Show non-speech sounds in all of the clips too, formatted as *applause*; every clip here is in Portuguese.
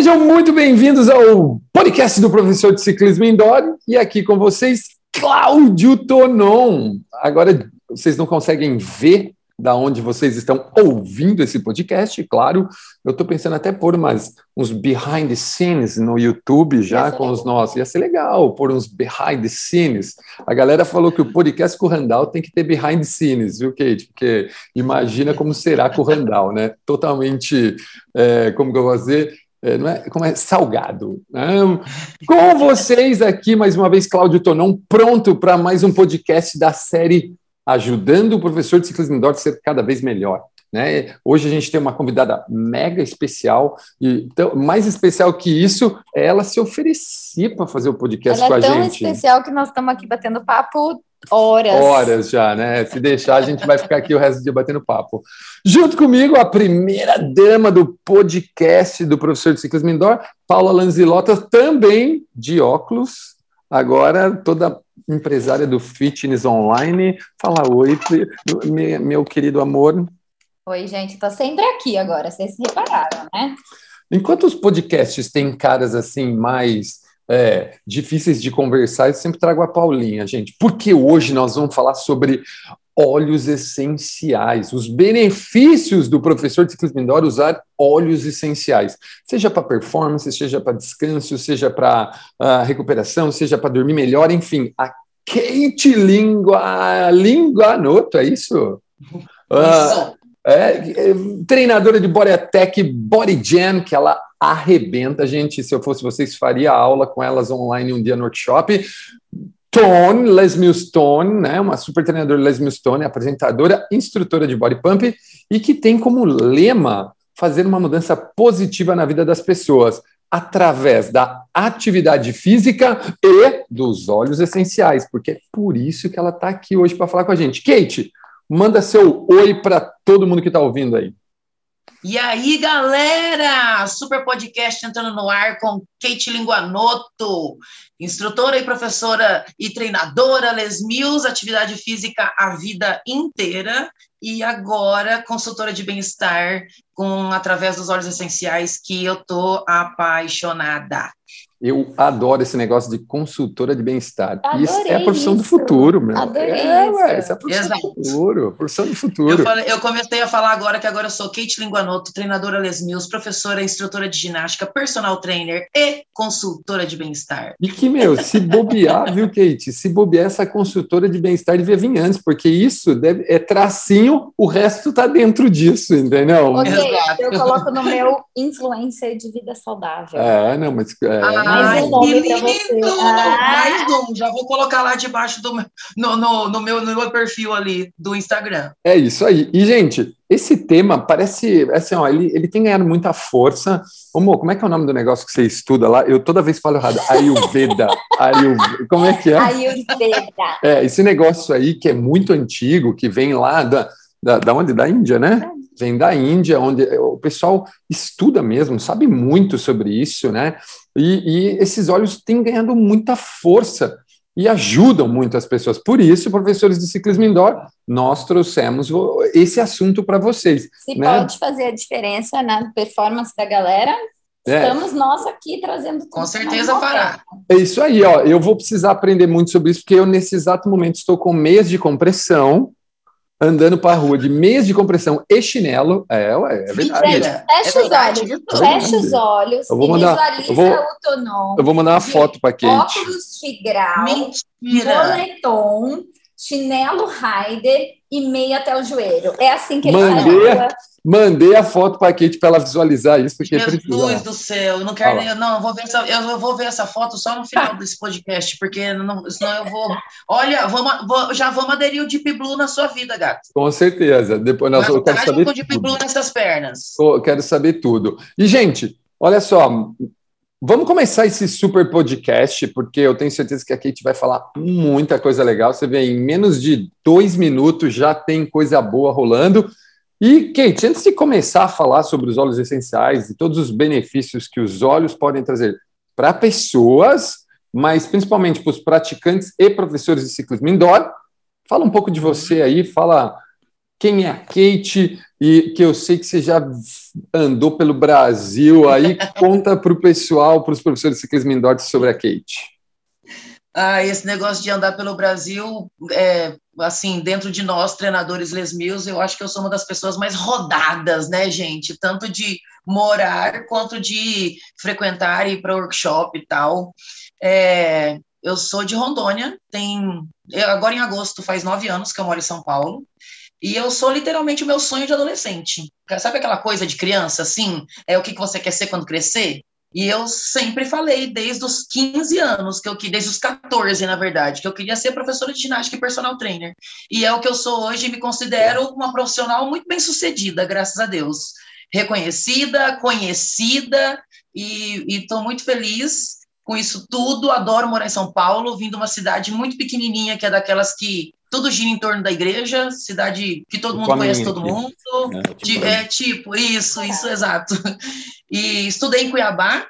Sejam muito bem-vindos ao podcast do professor de ciclismo indoor e aqui com vocês, Cláudio Tonon. Agora vocês não conseguem ver da onde vocês estão ouvindo esse podcast, claro. Eu estou pensando até pôr umas, uns behind the scenes no YouTube já com os nossos. Ia ser legal pôr uns behind the scenes. A galera falou que o podcast com o Randall tem que ter behind the scenes, viu, Kate? Porque imagina como será com o Randall, né? Totalmente, é, como que eu vou dizer? É, não é, como é salgado. Né? Com vocês aqui, mais uma vez, Cláudio Tonon, pronto para mais um podcast da série Ajudando o Professor de Ciclismo Indoor a ser cada vez melhor. Né? Hoje a gente tem uma convidada mega especial, e então, mais especial que isso, é ela se oferecer para fazer o podcast ela com é a tão gente. especial que nós estamos aqui batendo papo horas. Horas já, né? Se deixar, a gente vai ficar aqui o resto do dia batendo papo. Junto comigo, a primeira dama do podcast do professor de ciclismo indoor, Paula Lanzilota, também de óculos, agora toda empresária do fitness online. Fala oi, meu, querido amor. Oi, gente, tô sempre aqui agora, vocês se repararam, né? Enquanto os podcasts têm caras assim mais é, difíceis de conversar, eu sempre trago a Paulinha, gente, porque hoje nós vamos falar sobre óleos essenciais, os benefícios do professor de ciclismo indoor usar óleos essenciais, seja para performance, seja para descanso, seja para uh, recuperação, seja para dormir melhor, enfim, a Kate Lingua, Linguanoto, é isso? Uh, é, é, treinadora de Body Attack, Body Jam, que ela arrebenta, gente. Se eu fosse vocês, faria aula com elas online um dia no workshop. Tone, Les Stone, né, uma super treinadora Les Stone, apresentadora, instrutora de body pump e que tem como lema fazer uma mudança positiva na vida das pessoas através da atividade física e dos óleos essenciais, porque é por isso que ela está aqui hoje para falar com a gente. Kate, manda seu oi para todo mundo que está ouvindo aí. E aí, galera! Super podcast entrando no ar com Kate Linguanoto, instrutora e professora e treinadora Les Mills, atividade física a vida inteira, e agora consultora de bem-estar com através dos óleos essenciais que eu tô apaixonada. Eu adoro esse negócio de consultora de bem-estar. Isso é a profissão isso. do futuro, meu. Adorei é, isso. ué, essa é a profissão Exato. do futuro. Profissão do futuro. Eu, falei- eu comecei a falar agora que agora eu sou Kate Linguanoto, treinadora Les Mills, professora instrutora de ginástica, personal trainer e consultora de bem-estar. E que, meu, se bobear, viu, Kate? Se bobear, essa consultora de bem-estar devia vir antes, porque isso deve, é tracinho, o resto tá dentro disso, entendeu? Ok, Exato. eu coloco no meu influencer de vida saudável. É, não, mas. É, Mais um nome que lindo! Ah. Mais um, já vou colocar lá debaixo do meu, no, no, no meu, no meu perfil ali do Instagram. É isso aí. E, gente, esse tema parece. Assim, ó, ele, ele tem ganhado muita força. Ô, Mo, como é que é o nome do negócio que você estuda lá? Eu toda vez falo errado. Ayurveda. *laughs* Ayurveda. Como é que é? Ayurveda. É, esse negócio aí que é muito antigo, que vem lá da, da, da onde? Da Índia, né? Vem da Índia, onde o pessoal estuda mesmo, sabe muito sobre isso, né? E, e esses óleos têm ganhado muita força e ajudam muito as pessoas. Por isso, professores de ciclismo indoor, nós trouxemos esse assunto para vocês. Se Né? pode fazer a diferença na performance da galera, É. estamos nós aqui trazendo tudo Com certeza fará. É isso aí, ó. Eu vou precisar aprender muito sobre isso, porque eu, nesse exato momento, estou com meias de compressão, andando para a rua de meias de compressão e chinelo. É, ué, é verdade. Gente, fecha É os verdade, olhos, viu? fecha os olhos Eu vou e mandar- visualiza eu vou- o Tonon. Eu vou mandar uma foto para Kate. Óculos de grau, Mentira! moletom, chinelo Raider e meia até o joelho. É assim que ele Mandei. sai. Mandei a foto para Kate para ela visualizar isso, porque Jesus precisa. do céu, não quero nem. Não, eu vou ver essa, eu vou ver essa foto só no final desse podcast, porque não, senão eu vou. Olha, vamos, vou- já vamos aderir o Deep Blue na sua vida, gato. Com certeza. Depois nós eu quero Vantagem saber com o Deep Blue nessas pernas. Eu quero saber tudo. E, gente, olha só. Vamos começar esse super podcast, porque eu tenho certeza que a Kate vai falar muita coisa legal. Você vê, em menos de dois minutos já tem coisa boa rolando. E, Kate, antes de começar a falar sobre os óleos essenciais e todos os benefícios que os óleos podem trazer para pessoas, mas principalmente para os praticantes e professores de ciclismo indoor, fala um pouco de você aí, fala quem é a Kate, e que eu sei que você já andou pelo Brasil, aí *laughs* conta para o pessoal, para os professores de ciclismo indoor sobre a Kate. Ah, esse negócio de andar pelo Brasil, é, assim, dentro de nós, treinadores Les Mills, eu acho que eu sou uma das pessoas mais rodadas, né, gente? Tanto de morar quanto de frequentar e ir para workshop e tal. É, eu sou de Rondônia, tem agora em agosto faz nove anos que eu moro em São Paulo. E eu sou literalmente o meu sonho de adolescente. Sabe aquela coisa de criança, assim? É o que você quer ser quando crescer? E eu sempre falei, desde os 15 anos, que eu desde os 14, na verdade, que eu queria ser professora de ginástica e personal trainer. E é o que eu sou hoje e me considero uma profissional muito bem sucedida, graças a Deus. Reconhecida, conhecida, e estou muito feliz com isso tudo. Adoro morar em São Paulo, vindo de uma cidade muito pequenininha, que é daquelas que tudo gira em torno da igreja, cidade que todo mundo conhece todo mundo. É tipo, é, tipo isso, isso, exato. E estudei em Cuiabá,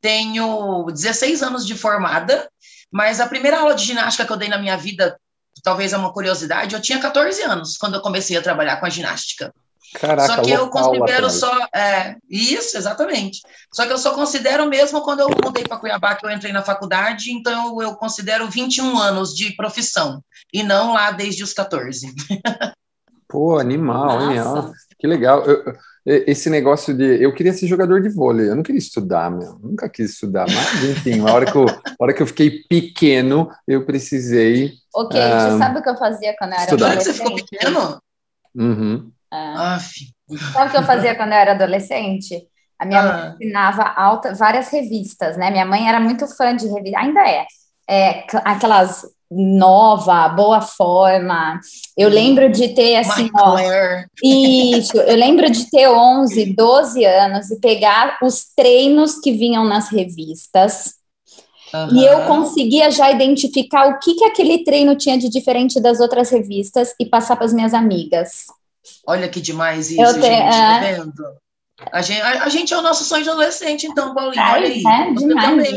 tenho 16 anos de formada, mas a primeira aula de ginástica que eu dei na minha vida, talvez é uma curiosidade, eu tinha 14 anos quando eu comecei a trabalhar com a ginástica. Caraca, só que eu considero só. É, isso, exatamente. Só que eu só considero mesmo quando eu mudei para Cuiabá, que eu entrei na faculdade, então eu, considero 21 anos de profissão, e não lá desde os 14. *laughs* Pô, animal, hein? Que legal. Eu, esse negócio de. Eu queria ser jogador de vôlei, eu não queria estudar, meu. Nunca quis estudar, mas enfim, a hora que eu, hora que eu fiquei pequeno, eu precisei. Ok, um, você sabe o que eu fazia quando eu era estudar. Você ficou pequeno? Uhum. Ah. Sabe o que eu fazia quando eu era adolescente? A minha ah. mãe ensinava alta, várias revistas, né? Minha mãe era muito fã de revistas, ainda é. é aquelas nova, boa forma. Eu lembro de ter assim, ó, isso, eu lembro de ter 11, 12 anos e pegar os treinos que vinham nas revistas. Uhum. E eu conseguia já identificar o que, que aquele treino tinha de diferente das outras revistas e passar para as minhas amigas. Olha que demais isso, te, gente, tá é... tá vendo? A gente, a, a gente, é o nosso sonho de adolescente, então, Paulinho, Ai, olha aí. É, demais.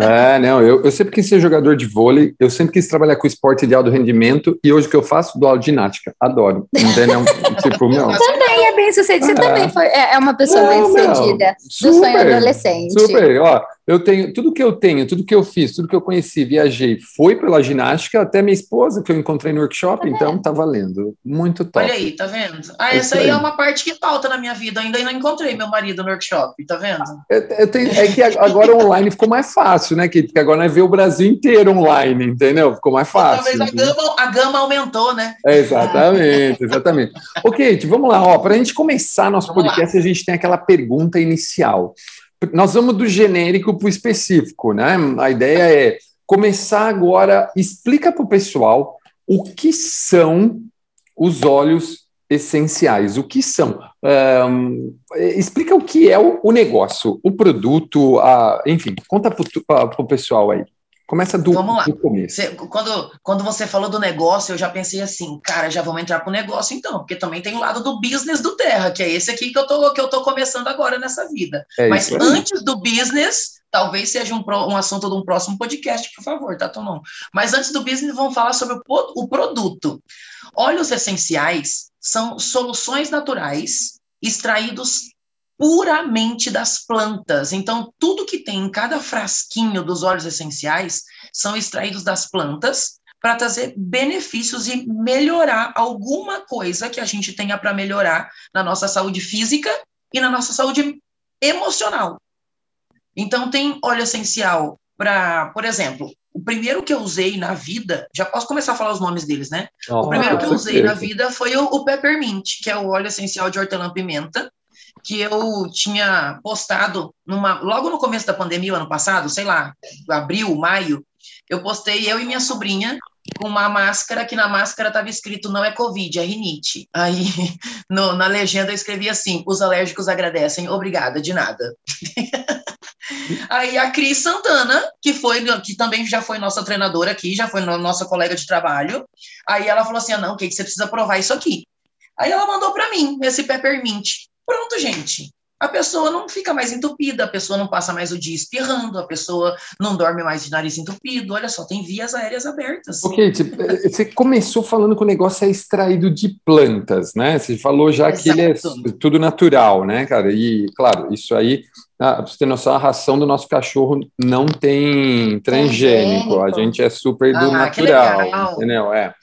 É, não, eu, eu sempre quis ser jogador de vôlei, eu sempre quis trabalhar com esporte de alto rendimento, e hoje o que eu faço? Dou aula de ginástica, adoro. Entendeu? *laughs* tipo, meu. Também é bem sucedido, você é. também foi, é, é uma pessoa bem sucedida do sonho adolescente. Super, ó, eu tenho tudo que eu tenho, tudo que eu fiz, tudo que eu conheci, viajei, foi pela ginástica, até minha esposa que eu encontrei no workshop, tá então tá valendo. Muito top. Olha aí, tá vendo? Ah, essa aí, aí, é uma parte que falta na minha vida. Ainda não encontrei meu marido no workshop, tá vendo? É, tenho, é que agora online ficou mais fácil, né, Kate? Porque agora nós vê o Brasil inteiro online, entendeu? Ficou mais fácil. Talvez a gama, a gama aumentou, né? É, exatamente, exatamente. ok, Kate, vamos lá, ó. Para a gente começar nosso vamos podcast, lá. a gente tem aquela pergunta inicial nós vamos do genérico para o específico, né? A ideia é começar agora, explica para o pessoal o que são os óleos essenciais, o que são. Um, explica o que é o, o negócio, o produto, a, enfim, conta para o pessoal aí. Começa do, vamos lá. do começo. Você, quando, quando você falou do negócio, eu já pensei assim, cara, já vamos entrar para o negócio então, porque também tem o lado do business do Terra, que é esse aqui que eu tô, que eu tô começando agora nessa vida. É Mas antes do business, talvez seja um, um assunto de um próximo podcast, por favor, tá, Tomão? Mas antes do business, vamos falar sobre o, o produto. Óleos essenciais são soluções naturais extraídos puramente das plantas. Então, tudo que tem em cada frasquinho dos óleos essenciais são extraídos das plantas para trazer benefícios e melhorar alguma coisa que a gente tenha para melhorar na nossa saúde física e na nossa saúde emocional. Então, tem óleo essencial para, por exemplo, o primeiro que eu usei na vida, já posso começar a falar os nomes deles, né? Oh, o primeiro que eu usei na vida foi o, o Peppermint, que é o óleo essencial de hortelã-pimenta, que eu tinha postado numa, logo no começo da pandemia, ano passado, sei lá, abril, maio, eu postei eu e minha sobrinha com uma máscara que na máscara estava escrito não é Covid, é rinite. Aí *laughs* no, na legenda eu escrevi assim: os alérgicos agradecem, obrigada, de nada. *laughs* Aí a Cris Santana, que foi, que também já foi nossa treinadora aqui, já foi nossa colega de trabalho. Aí ela falou assim: ah, não, o que você precisa provar isso aqui? Aí ela mandou para mim esse peppermint. Pronto, gente. a pessoa não fica mais entupida, a pessoa não passa mais o dia espirrando, a pessoa não dorme mais de nariz entupido. Olha só, tem vias aéreas abertas. Ok, você começou falando que o negócio é extraído de plantas, né? Você falou já Exato. que ele é tudo natural, né, cara? E, claro, isso aí, ah, pra você ter noção, a ração do nosso cachorro não tem transgênico. A gente é super do ah, natural, entendeu? É.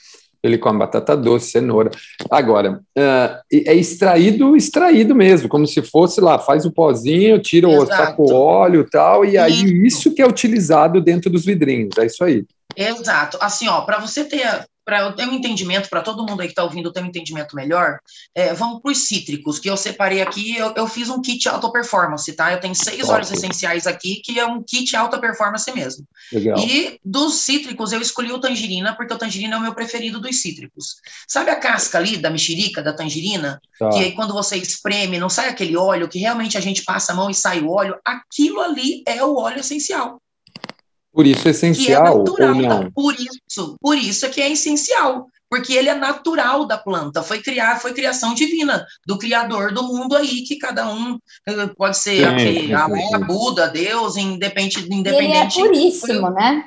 Ele come batata doce, cenoura. Agora, uh, é extraído, extraído mesmo, como se fosse lá, faz o pozinho, tira Exato. o saco óleo e tal, e aí isso que é utilizado dentro dos vidrinhos, é isso aí. Exato. Assim, ó, para você ter para eu ter um entendimento, para todo mundo aí que está ouvindo ter um entendimento melhor, é, vamos para os cítricos, que eu separei aqui, eu, eu fiz um kit alta performance, tá? Eu tenho seis Ótimo. óleos essenciais aqui, que é um kit alta performance mesmo. Legal. E dos cítricos, eu escolhi o tangerina, porque o tangerina é o meu preferido dos cítricos. Sabe a casca ali da mexerica, da tangerina? Tá. Que aí quando você espreme, não sai aquele óleo, que realmente a gente passa a mão e sai o óleo, aquilo ali é o óleo essencial. Por isso é, essencial é natural, ou não? Por isso, por isso é que é essencial, porque ele é natural da planta, foi criar, foi criação divina do criador do mundo aí, que cada um eh, pode ser sim, aquele, a, a Buda, Deus, independente, independente. Ele é puríssimo, né?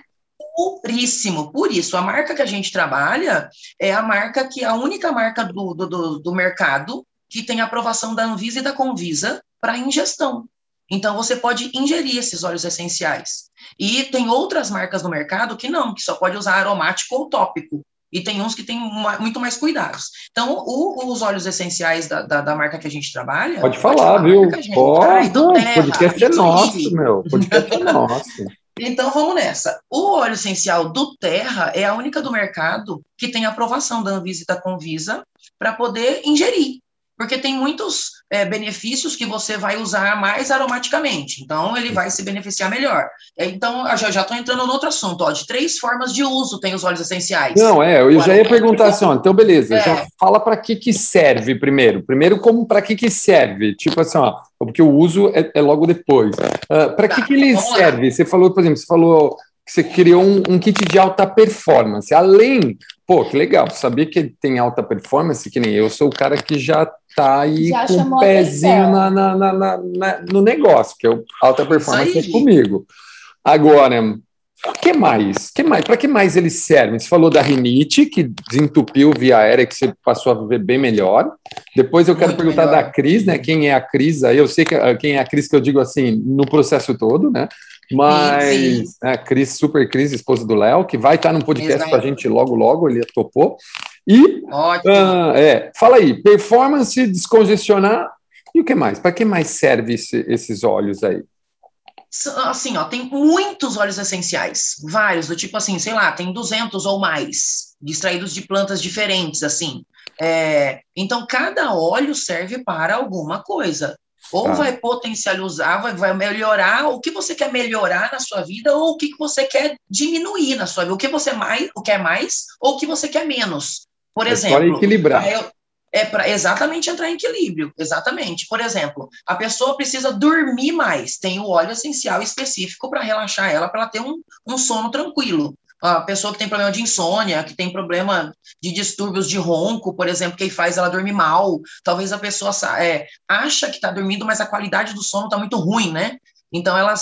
Puríssimo, por isso, a marca que a gente trabalha é a marca que é a única marca do, do, do mercado que tem aprovação da Anvisa e da Convisa para ingestão. Então, você pode ingerir esses óleos essenciais. E tem outras marcas no mercado que não, que só pode usar aromático ou tópico. E tem uns que têm muito mais cuidados. Então, o, os óleos essenciais da, da, da, marca que a gente trabalha. Pode falar, pode viu? Pode. O podcast é nosso, meu. podcast é nosso. Então vamos nessa. O óleo essencial do Terra é a única do mercado que tem aprovação da Anvisa e da Convisa para poder ingerir porque tem muitos é, benefícios que você vai usar mais aromaticamente, então ele vai se beneficiar melhor. É, então, eu já estou entrando no outro assunto, ó, de três formas de uso tem os óleos essenciais. Não, é, eu já ia perguntar assim, ó, então beleza, é. já fala para que que serve primeiro. Primeiro, como para que que serve? Tipo assim, ó, porque o uso é, é logo depois. Uh, ah, para tá, que que ele serve? Você falou, por exemplo, você falou que você criou um, um, kit de alta performance. Além, pô, que legal, sabia que tem alta performance, que nem eu sou o cara que já tá aí Já com o um pezinho na, na, na, na, no negócio, que é o alta performance é comigo. Agora, o que mais? Que mais? Para que mais eles servem? Você falou da rinite, que desentupiu via aérea, que você passou a viver bem melhor. Depois eu quero Muito perguntar melhor. da Cris, né? Quem é a Cris? Aí eu sei que quem é a Cris que eu digo assim, no processo todo, né? Mas a Cris, super Cris, esposa do Léo, que vai estar no podcast com a gente logo, logo, ele topou. E uh, é, fala aí, performance, descongestionar e o que mais? Para que mais serve esse, esses óleos aí? Assim, ó, tem muitos óleos essenciais, vários, do tipo assim, sei lá, tem 200 ou mais, extraídos de plantas diferentes, assim. É, então, cada óleo serve para alguma coisa. Ou ah. vai potencializar, vai, vai melhorar o que você quer melhorar na sua vida, ou o que você quer diminuir na sua vida. O que você mais, o quer mais, ou o que você quer menos. Por é exemplo. Para equilibrar. é para exatamente entrar em equilíbrio, exatamente. Por exemplo, a pessoa precisa dormir mais, tem o óleo essencial específico para relaxar ela, para ela ter um, um sono tranquilo. A pessoa que tem problema de insônia, que tem problema de distúrbios de ronco, por exemplo, que faz ela dormir mal. Talvez a pessoa é, acha que está dormindo, mas a qualidade do sono está muito ruim, né? Então ela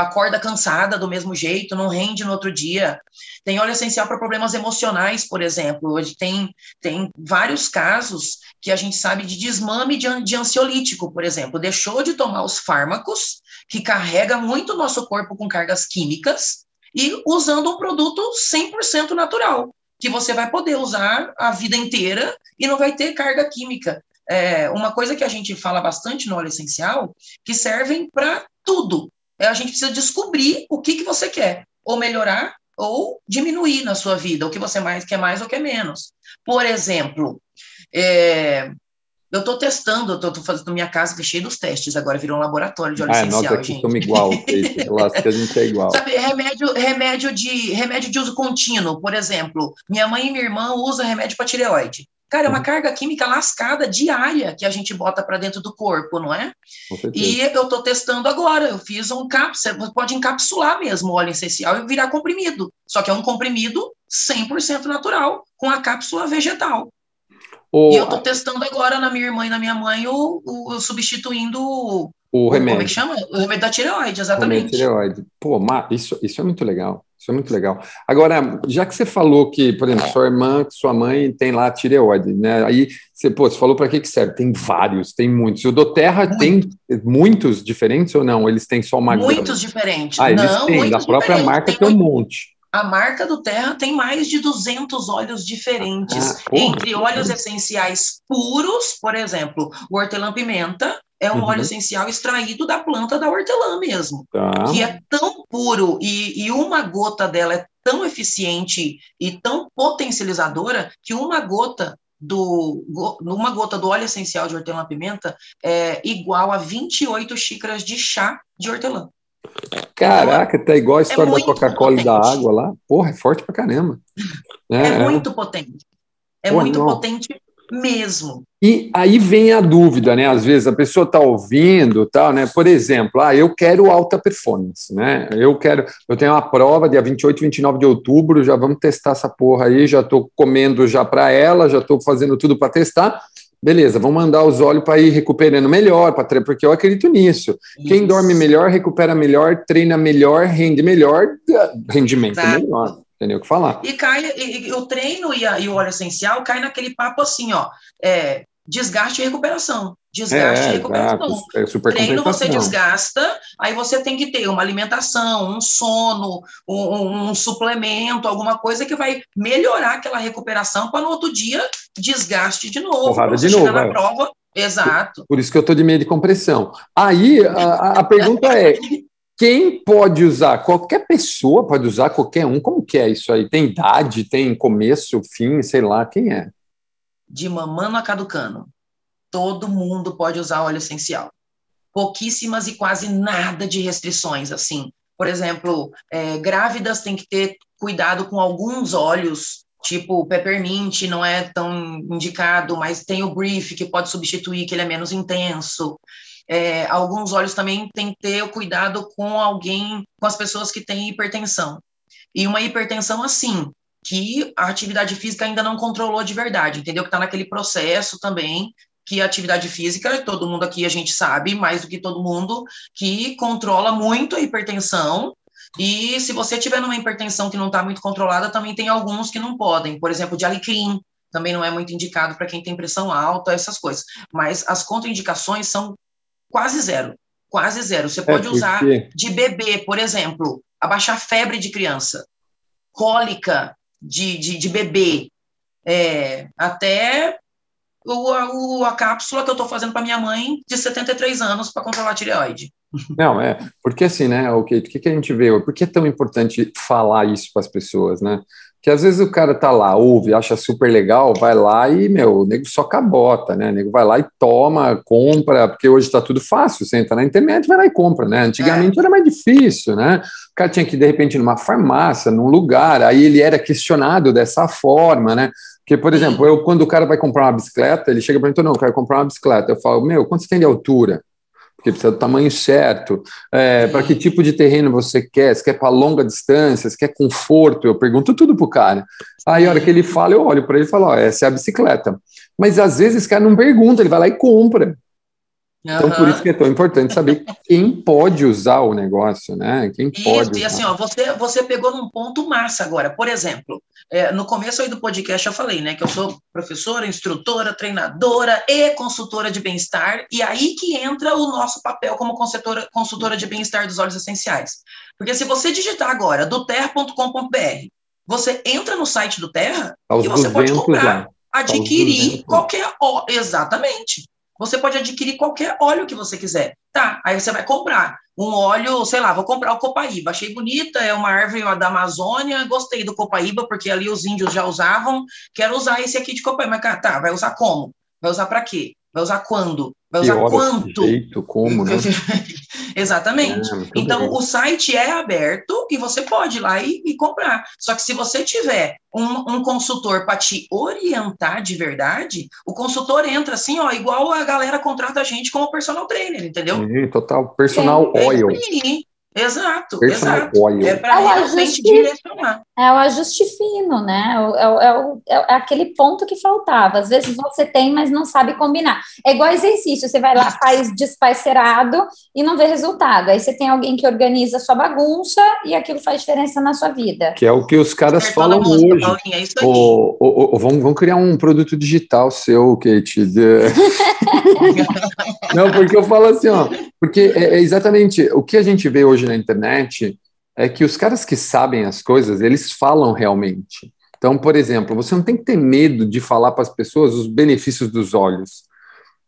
acorda cansada do mesmo jeito, não rende no outro dia. Tem óleo essencial para problemas emocionais, por exemplo. Hoje tem, tem vários casos que a gente sabe de desmame de, de ansiolítico, por exemplo. Deixou de tomar os fármacos, que carrega muito o nosso corpo com cargas químicas, e usando um produto 100% natural, que você vai poder usar a vida inteira e não vai ter carga química. É, uma coisa que a gente fala bastante no óleo essencial, que servem para tudo. É, a gente precisa descobrir o que, que você quer, ou melhorar ou diminuir na sua vida, o que você mais quer mais ou quer menos. Por exemplo, é, eu estou testando, eu estou fazendo minha casa que é cheia dos testes, agora virou um laboratório de óleo ah, essencial, nós aqui gente. somos igual, eu acho que a gente é igual. Sabe, remédio, remédio, de, remédio de uso contínuo, por exemplo, minha mãe e minha irmã usam remédio para tireoide. Cara, é uma uhum. carga química lascada diária que a gente bota para dentro do corpo, não é? E eu estou testando agora. Eu fiz um cápsula, você pode encapsular mesmo o óleo essencial e virar comprimido. Só que é um comprimido 100% natural, com a cápsula vegetal. O... E eu estou testando agora na minha irmã e na minha mãe o, o, substituindo o, o remédio. Como é que chama? O remédio da tireoide, exatamente. tireoide. Pô, isso, isso é muito legal. Isso é muito legal. Agora, já que você falou que, por exemplo, sua irmã, sua mãe tem lá tireoide, né? Aí você, pô, você falou para que, que serve? Tem vários, tem muitos. O do Terra Muito. tem muitos diferentes ou não? Eles têm só uma Muitos diferentes. Ah, eles não, têm. Da própria marca tem, tem um monte. A marca do Terra tem mais de 200 óleos diferentes, ah, entre óleos essenciais puros, por exemplo, o hortelã-pimenta, é um uhum. óleo essencial extraído da planta da hortelã mesmo, tá. que é tão puro e, e uma gota dela é tão eficiente e tão potencializadora que uma gota do uma gota do óleo essencial de hortelã-pimenta é igual a 28 xícaras de chá de hortelã. Caraca, tá igual a história é da Coca-Cola e da água lá. Porra, é forte pra caramba. É, é, é muito potente. É Porra, muito não. potente mesmo. E aí vem a dúvida, né? Às vezes a pessoa está ouvindo, tal, né? Por exemplo, ah, eu quero alta performance, né? Eu quero, eu tenho uma prova dia 28 e 29 de outubro, já vamos testar essa porra aí, já estou comendo já para ela, já estou fazendo tudo para testar. Beleza, vamos mandar os olhos para ir recuperando melhor, para porque eu acredito nisso. Isso. Quem dorme melhor, recupera melhor, treina melhor, rende melhor, rendimento Exato. melhor nem o que falar. E cai, e, e o treino e, a, e, o óleo essencial cai naquele papo assim, ó, é, desgaste e recuperação. Desgaste é, e recuperação. É super treino você desgasta, aí você tem que ter uma alimentação, um sono, um, um suplemento, alguma coisa que vai melhorar aquela recuperação para no outro dia desgaste de novo. Porrada de novo. Na é. prova, Exato. Por isso que eu estou de meio de compressão. Aí a, a pergunta é: quem pode usar? Qualquer pessoa pode usar, qualquer um. Como que é isso aí? Tem idade, tem começo, fim, sei lá, quem é? De mamando a caducano. Todo mundo pode usar óleo essencial. Pouquíssimas e quase nada de restrições, assim. Por exemplo, é, grávidas têm que ter cuidado com alguns óleos, tipo peppermint não é tão indicado, mas tem o brief que pode substituir, que ele é menos intenso. É, alguns olhos também tem que ter cuidado com alguém, com as pessoas que têm hipertensão. E uma hipertensão assim, que a atividade física ainda não controlou de verdade, entendeu? Que está naquele processo também que a atividade física, todo mundo aqui a gente sabe, mais do que todo mundo, que controla muito a hipertensão. E se você tiver numa hipertensão que não está muito controlada, também tem alguns que não podem, por exemplo, de alecrim, também não é muito indicado para quem tem pressão alta, essas coisas. Mas as contraindicações são quase zero. Quase zero. Você é, pode é usar de bebê, por exemplo, abaixar febre de criança, cólica de, de, de bebê, é, até o, o, a cápsula que eu estou fazendo para minha mãe de 73 anos para controlar a tireoide. Não, é, porque assim, né, o que, que, a gente vê, por que é tão importante falar isso para as pessoas, né? Que às vezes o cara tá lá, ouve, acha super legal, vai lá e, meu, o nego só cabota, né? O nego vai lá e toma, compra, porque hoje tá tudo fácil, você entra na internet, vai lá e compra, né? Antigamente é. era mais difícil, né? O cara tinha que ir, de repente, numa farmácia, num lugar, aí ele era questionado dessa forma, né? Porque, por exemplo, eu, quando o cara vai comprar uma bicicleta, ele chega para mim, não, eu quero comprar uma bicicleta. Eu falo, meu, quanto você tem de altura? Porque precisa do tamanho certo, é, para que tipo de terreno você quer, se quer para longa distância, se quer conforto, eu pergunto tudo pro cara. Aí a hora que ele fala, eu olho para ele e falo, ó, essa é a bicicleta. Mas às vezes esse cara não pergunta, ele vai lá e compra. Então, por isso que é tão importante saber quem pode usar o negócio, né? Quem isso, pode. E assim, ó, você, você pegou num ponto massa agora. Por exemplo, é, no começo aí do podcast eu falei, né, que eu sou professora, instrutora, treinadora e consultora de bem-estar, e aí que entra o nosso papel como consultora, consultora de bem-estar dos óleos essenciais. Porque se você digitar agora do terra.com.br, você entra no site do Terra Aos e você pode comprar, lá. adquirir qualquer. Exatamente. Você pode adquirir qualquer óleo que você quiser. Tá, aí você vai comprar um óleo, sei lá, vou comprar o copaíba. Achei bonita, é uma árvore da Amazônia, gostei do copaíba, porque ali os índios já usavam. Quero usar esse aqui de copaíba. Mas, tá, vai usar como? Vai usar para quê? Vai usar quando? Vai usar quanto? Jeito, como, né? *laughs* Exatamente. É, então, o site é aberto e você pode ir lá e, e comprar. Só que se você tiver um, um consultor para te orientar de verdade, o consultor entra assim, ó, igual a galera contrata a gente como personal trainer, entendeu? Sim, total. Personal é, oil. Exato, Personal exato. oil. É para É o realmente ajuste- direcionar. É o ajuste fino, né? É, o- é o- é o- é aquele ponto que faltava. Às vezes você tem, mas não sabe combinar. É igual exercício, você vai lá, faz desparcerado e não vê resultado. Aí você tem alguém que organiza a sua bagunça e aquilo faz diferença na sua vida. Que é o que os caras falam música, hoje. Paulinha, é isso aí. Ô, ô, vamos, vamos criar um produto digital seu, Kate. *laughs* Não, porque eu falo assim, ó, porque é, é exatamente o que a gente vê hoje na internet é que os caras que sabem as coisas, eles falam realmente. Então, por exemplo, você não tem que ter medo de falar para as pessoas os benefícios dos olhos. O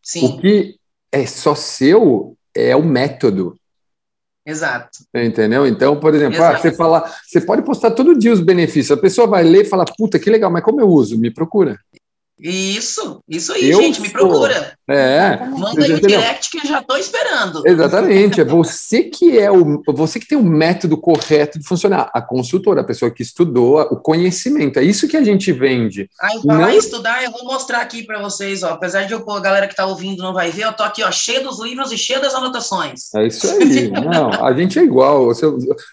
Sim, que é só seu é o método. exato. Entendeu? Então, por exemplo, ah, você fala, você pode postar todo dia os benefícios. A pessoa vai ler e fala, puta, que legal, mas como eu uso? Me procura. Isso, isso aí, Eu gente, me sou- procura. É, Manda aí o Entendeu? direct que eu já estou esperando. exatamente. É você que é o, você que tem o método correto de funcionar. A consultora, a pessoa que estudou o conhecimento. É isso que a gente vende. Aí, falar Não- em estudar, eu vou mostrar aqui para vocês, ó. Apesar de eu, a galera que está ouvindo não vai ver, eu tô aqui, ó, cheio dos livros e cheio das anotações. É isso aí. Não, a gente é igual. Você,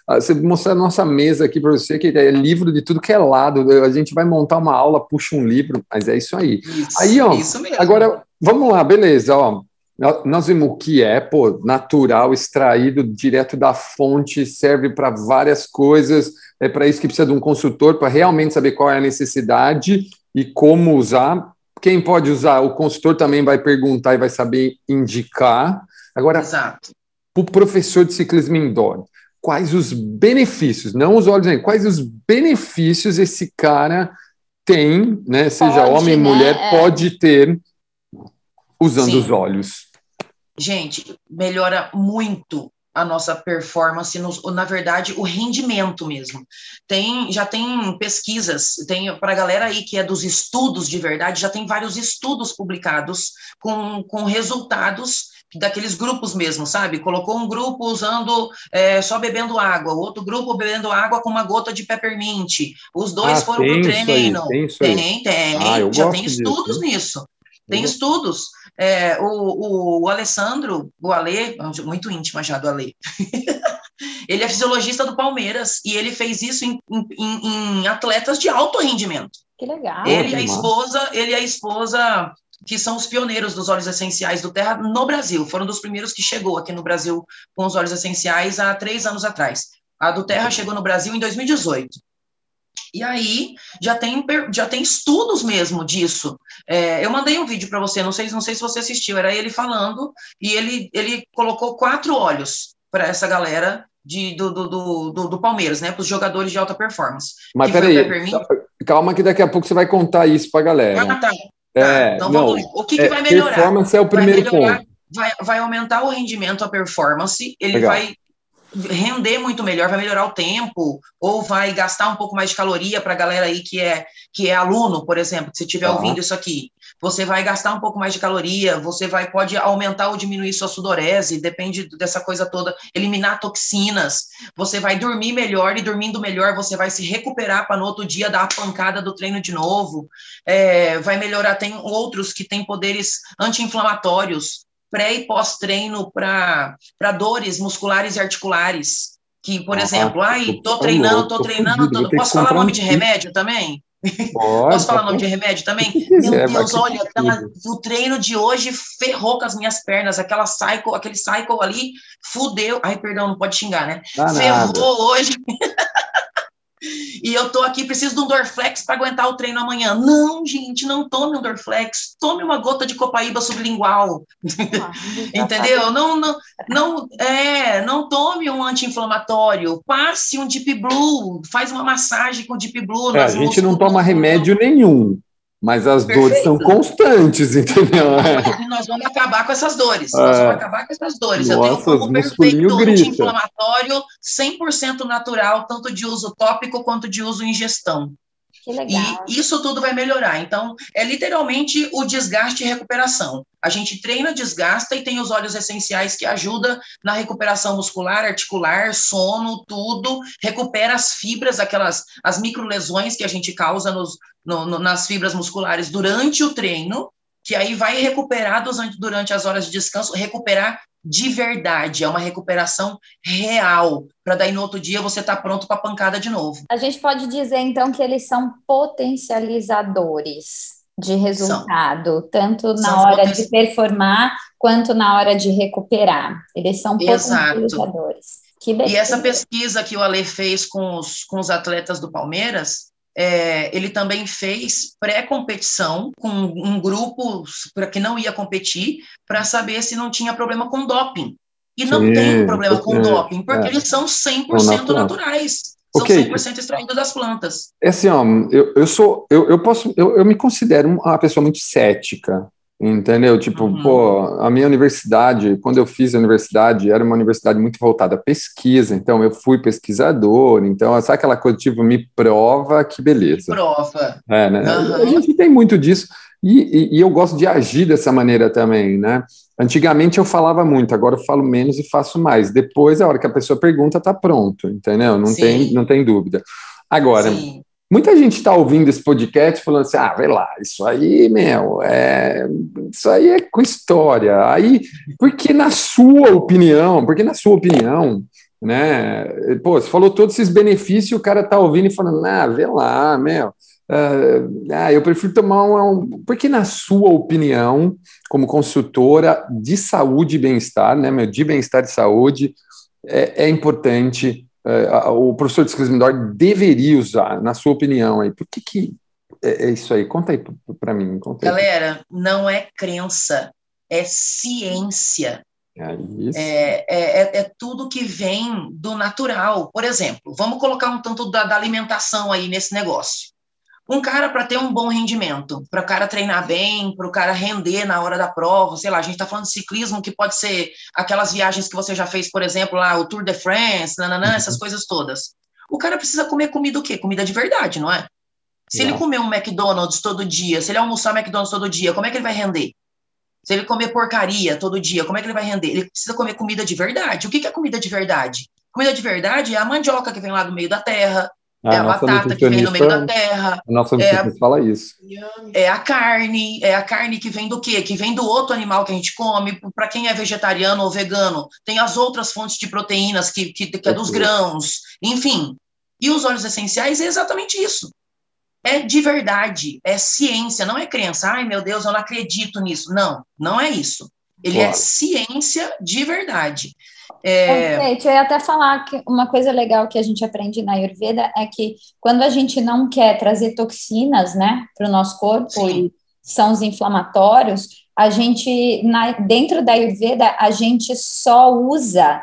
você mostrar a nossa mesa aqui para você, que é livro de tudo que é lado. A gente vai montar uma aula, puxa um livro, mas é isso aí. Isso, Aí, ó, isso mesmo. Agora, vamos lá, beleza, ó. Nó- Nós vimos o que é, pô, natural, extraído direto da fonte, serve para várias coisas. É para isso que precisa de um consultor, para realmente saber qual é a necessidade e como usar. Quem pode usar, o consultor também vai perguntar e vai saber indicar. Agora, para o professor de ciclismo indoor, quais os benefícios, não os olhos, quais os benefícios esse cara tem, né, seja Pode, homem ou né? mulher, É. pode ter usando Sim. os olhos. Gente, melhora muito a nossa performance, nos, na verdade, o rendimento mesmo. Tem, já tem pesquisas, tem para a galera aí que é dos estudos de verdade, já tem vários estudos publicados com, com resultados daqueles grupos mesmo, sabe? Colocou um grupo usando é, só bebendo água, outro grupo bebendo água com uma gota de peppermint. Os dois Ah, foram tem pro isso aí, treino. tem isso aí. Tem, tem. Ah, já tem disso, estudos hein? nisso. Tem Eu- estudos. É, o, o, o Alessandro, o Ale, muito íntima já do Ale, *laughs* ele é fisiologista do Palmeiras e ele fez isso em, em, em atletas de alto rendimento. Que legal. ele e a que massa. esposa, ele e a esposa que são os pioneiros dos óleos essenciais do Terra no Brasil. Foram dos primeiros que chegou aqui no Brasil com os óleos essenciais há três anos atrás. A do Terra chegou no Brasil em 2018. E aí já tem, já tem estudos mesmo disso. É, eu mandei um vídeo para você, não sei, não sei se você assistiu, era ele falando, e ele, ele colocou quatro óleos para essa galera de, do, do, do, do- Palmeiras, né? Para os jogadores de alta performance. Mas Que peraí, calma que daqui a pouco você vai contar isso para a galera. Ah, tá. É, então não. O que, que é, vai melhorar? performance é o primeiro vai melhorar, ponto. Vai, vai aumentar o rendimento, a performance, ele Legal. vai render muito melhor, vai melhorar o tempo, ou vai gastar um pouco mais de caloria para a galera aí que é, que é aluno, por exemplo, que se estiver Tá. ouvindo isso aqui. Você vai gastar um pouco mais de caloria, você vai pode aumentar ou diminuir sua sudorese, depende dessa coisa toda, eliminar toxinas, você vai dormir melhor e dormindo melhor você vai se recuperar para no outro dia dar a pancada do treino de novo, é, vai melhorar, tem outros que têm poderes anti-inflamatórios, pré e pós-treino para dores musculares e articulares. Que, por Ah, exemplo, ai, tô treinando, tô tô treinando, tô- posso falar nome um de remédio também? Pode, Posso falar nome de remédio também? Quiser, Meu Deus, olha, tudo. o treino de hoje ferrou com as minhas pernas, aquela cycle, aquele cycle ali, fudeu. Ai, perdão, não pode xingar, né? Dá nada. Ferrou hoje. *laughs* e eu tô aqui, preciso de um Dorflex para aguentar o treino amanhã. Não, gente, não tome um Dorflex, tome uma gota de copaíba sublingual. *laughs* Entendeu? Não, não, não, é, não tome um anti-inflamatório, passe um Deep Blue, faz uma massagem com Deep Blue. É, a gente não toma remédio nenhum, mas as dores Perfeito. são constantes, *laughs* entendeu? E nós vamos acabar com essas dores. É. Nós vamos acabar com essas dores. eu Nossa, tenho os como musculinhos perfeito anti-inflamatório 100% natural, tanto de uso tópico quanto de uso em gestão. Que legal. E isso tudo vai melhorar. Então, é literalmente o desgaste e recuperação. A gente treina, desgasta e tem os óleos essenciais que ajudam na recuperação muscular, articular, sono, tudo. Recupera as fibras, aquelas as microlesões que a gente causa nos, no- no- nas fibras musculares durante o treino, que aí vai recuperar durante, durante as horas de descanso, recuperar de verdade, é uma recuperação real, para daí no outro dia você estar tá pronto para pancada de novo. A gente pode dizer então que eles são potencializadores de resultado, são. tanto na são hora de performar quanto na hora de recuperar. Eles são potencializadores. e essa pesquisa que o Ale fez com os, com os atletas do Palmeiras, é, ele também fez pré-competição com um grupo para que não ia competir para saber se não tinha problema com doping. E não Sim, tem problema com doping, porque é. eles são 100% é naturais. São okay. 100% extraídos das plantas. É assim, ó, eu, eu sou, eu, eu posso, eu, eu me considero uma pessoa muito cética, Entendeu? Tipo, uhum. pô, a minha universidade, quando eu fiz a universidade, era uma universidade muito voltada à pesquisa, então eu fui pesquisador, então, sabe aquela coisa, tipo, me prova que beleza. Me prova. É, né? Uhum. A gente tem muito disso, e, e, e, eu gosto de agir dessa maneira também, né? Antigamente eu falava muito, agora eu falo menos e faço mais. Depois, a hora que a pessoa pergunta, tá pronto, entendeu? Não, tem, não tem dúvida. Agora, Sim. Muita gente está ouvindo esse podcast falando assim: ah, vai lá, isso aí, meu, é, isso aí é com história. Aí, porque na sua opinião, porque na sua opinião, né? Pô, você falou todos esses benefícios, o cara tá ouvindo e falando, ah, vê lá, meu. Uh, ah, eu prefiro tomar um, Porque, na sua opinião, como consultora de saúde e bem-estar, né, meu, de bem-estar e saúde, é, é importante é, o professor de Menor deveria usar, na sua opinião? Aí? Por que, que é, é isso aí? Conta aí para mim. Conta aí. Galera, não é crença, é ciência. É, é, é, é, tudo que vem do natural. Por exemplo, vamos colocar um tanto da, da alimentação aí nesse negócio. Um cara para ter um bom rendimento, para o cara treinar bem, para o cara render na hora da prova, sei lá, a gente está falando de ciclismo que pode ser aquelas viagens que você já fez, por exemplo, lá o Tour de France, nananã, uhum. essas coisas todas. O cara precisa comer comida o quê? Comida de verdade, não é? Se ele comer um McDonald's todo dia, se ele almoçar McDonald's todo dia, como é que ele vai render? Se ele comer porcaria todo dia, como é que ele vai render? Ele precisa comer comida de verdade. O que é comida de verdade? Comida de verdade é a mandioca que vem lá do meio da terra, é a batata que vem no meio da terra. A nossa nutricionista é, fala isso. É a carne, é a carne que vem do quê? Que vem do outro animal que a gente come. Para quem é vegetariano ou vegano, tem as outras fontes de proteínas que, que, que é dos grãos, enfim. E os óleos essenciais é exatamente isso. É de verdade, é ciência, não é crença. Ai, meu Deus, eu não acredito nisso. Não, não é isso. Ele é claro. é ciência de verdade. É... Perfeito. Eu ia até falar que uma coisa legal que a gente aprende na Ayurveda é que quando a gente não quer trazer toxinas, né, para o nosso corpo Sim. e são os inflamatórios, a gente, na, dentro da Ayurveda, a gente só usa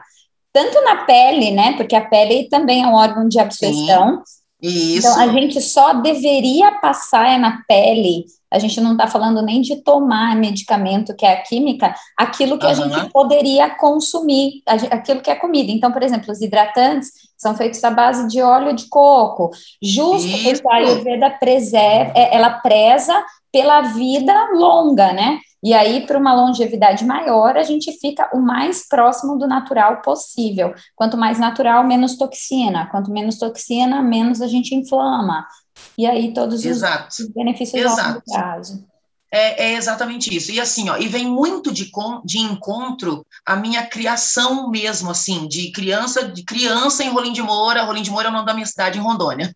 tanto na pele, né, porque a pele também é um órgão de absorção. Isso. Então, a gente só deveria passar na pele a gente não está falando nem de tomar medicamento, que é a química, aquilo que uhum. a gente poderia consumir, aquilo que é comida. Então, por exemplo, os hidratantes são feitos à base de óleo de coco, justo Isso. porque a Ayurveda preserva, é, ela preza pela vida longa, né? E aí, para uma longevidade maior, a gente fica o mais próximo do natural possível. Quanto mais natural, menos toxina. Quanto menos toxina, menos a gente inflama. E aí todos Exato. os benefícios Exato. longo prazo. É, é, exatamente isso. E assim, ó, e vem muito de, de encontro a minha criação mesmo, assim, de criança, de criança em Rolim de Moura. Rolim de Moura é o nome da minha cidade em Rondônia.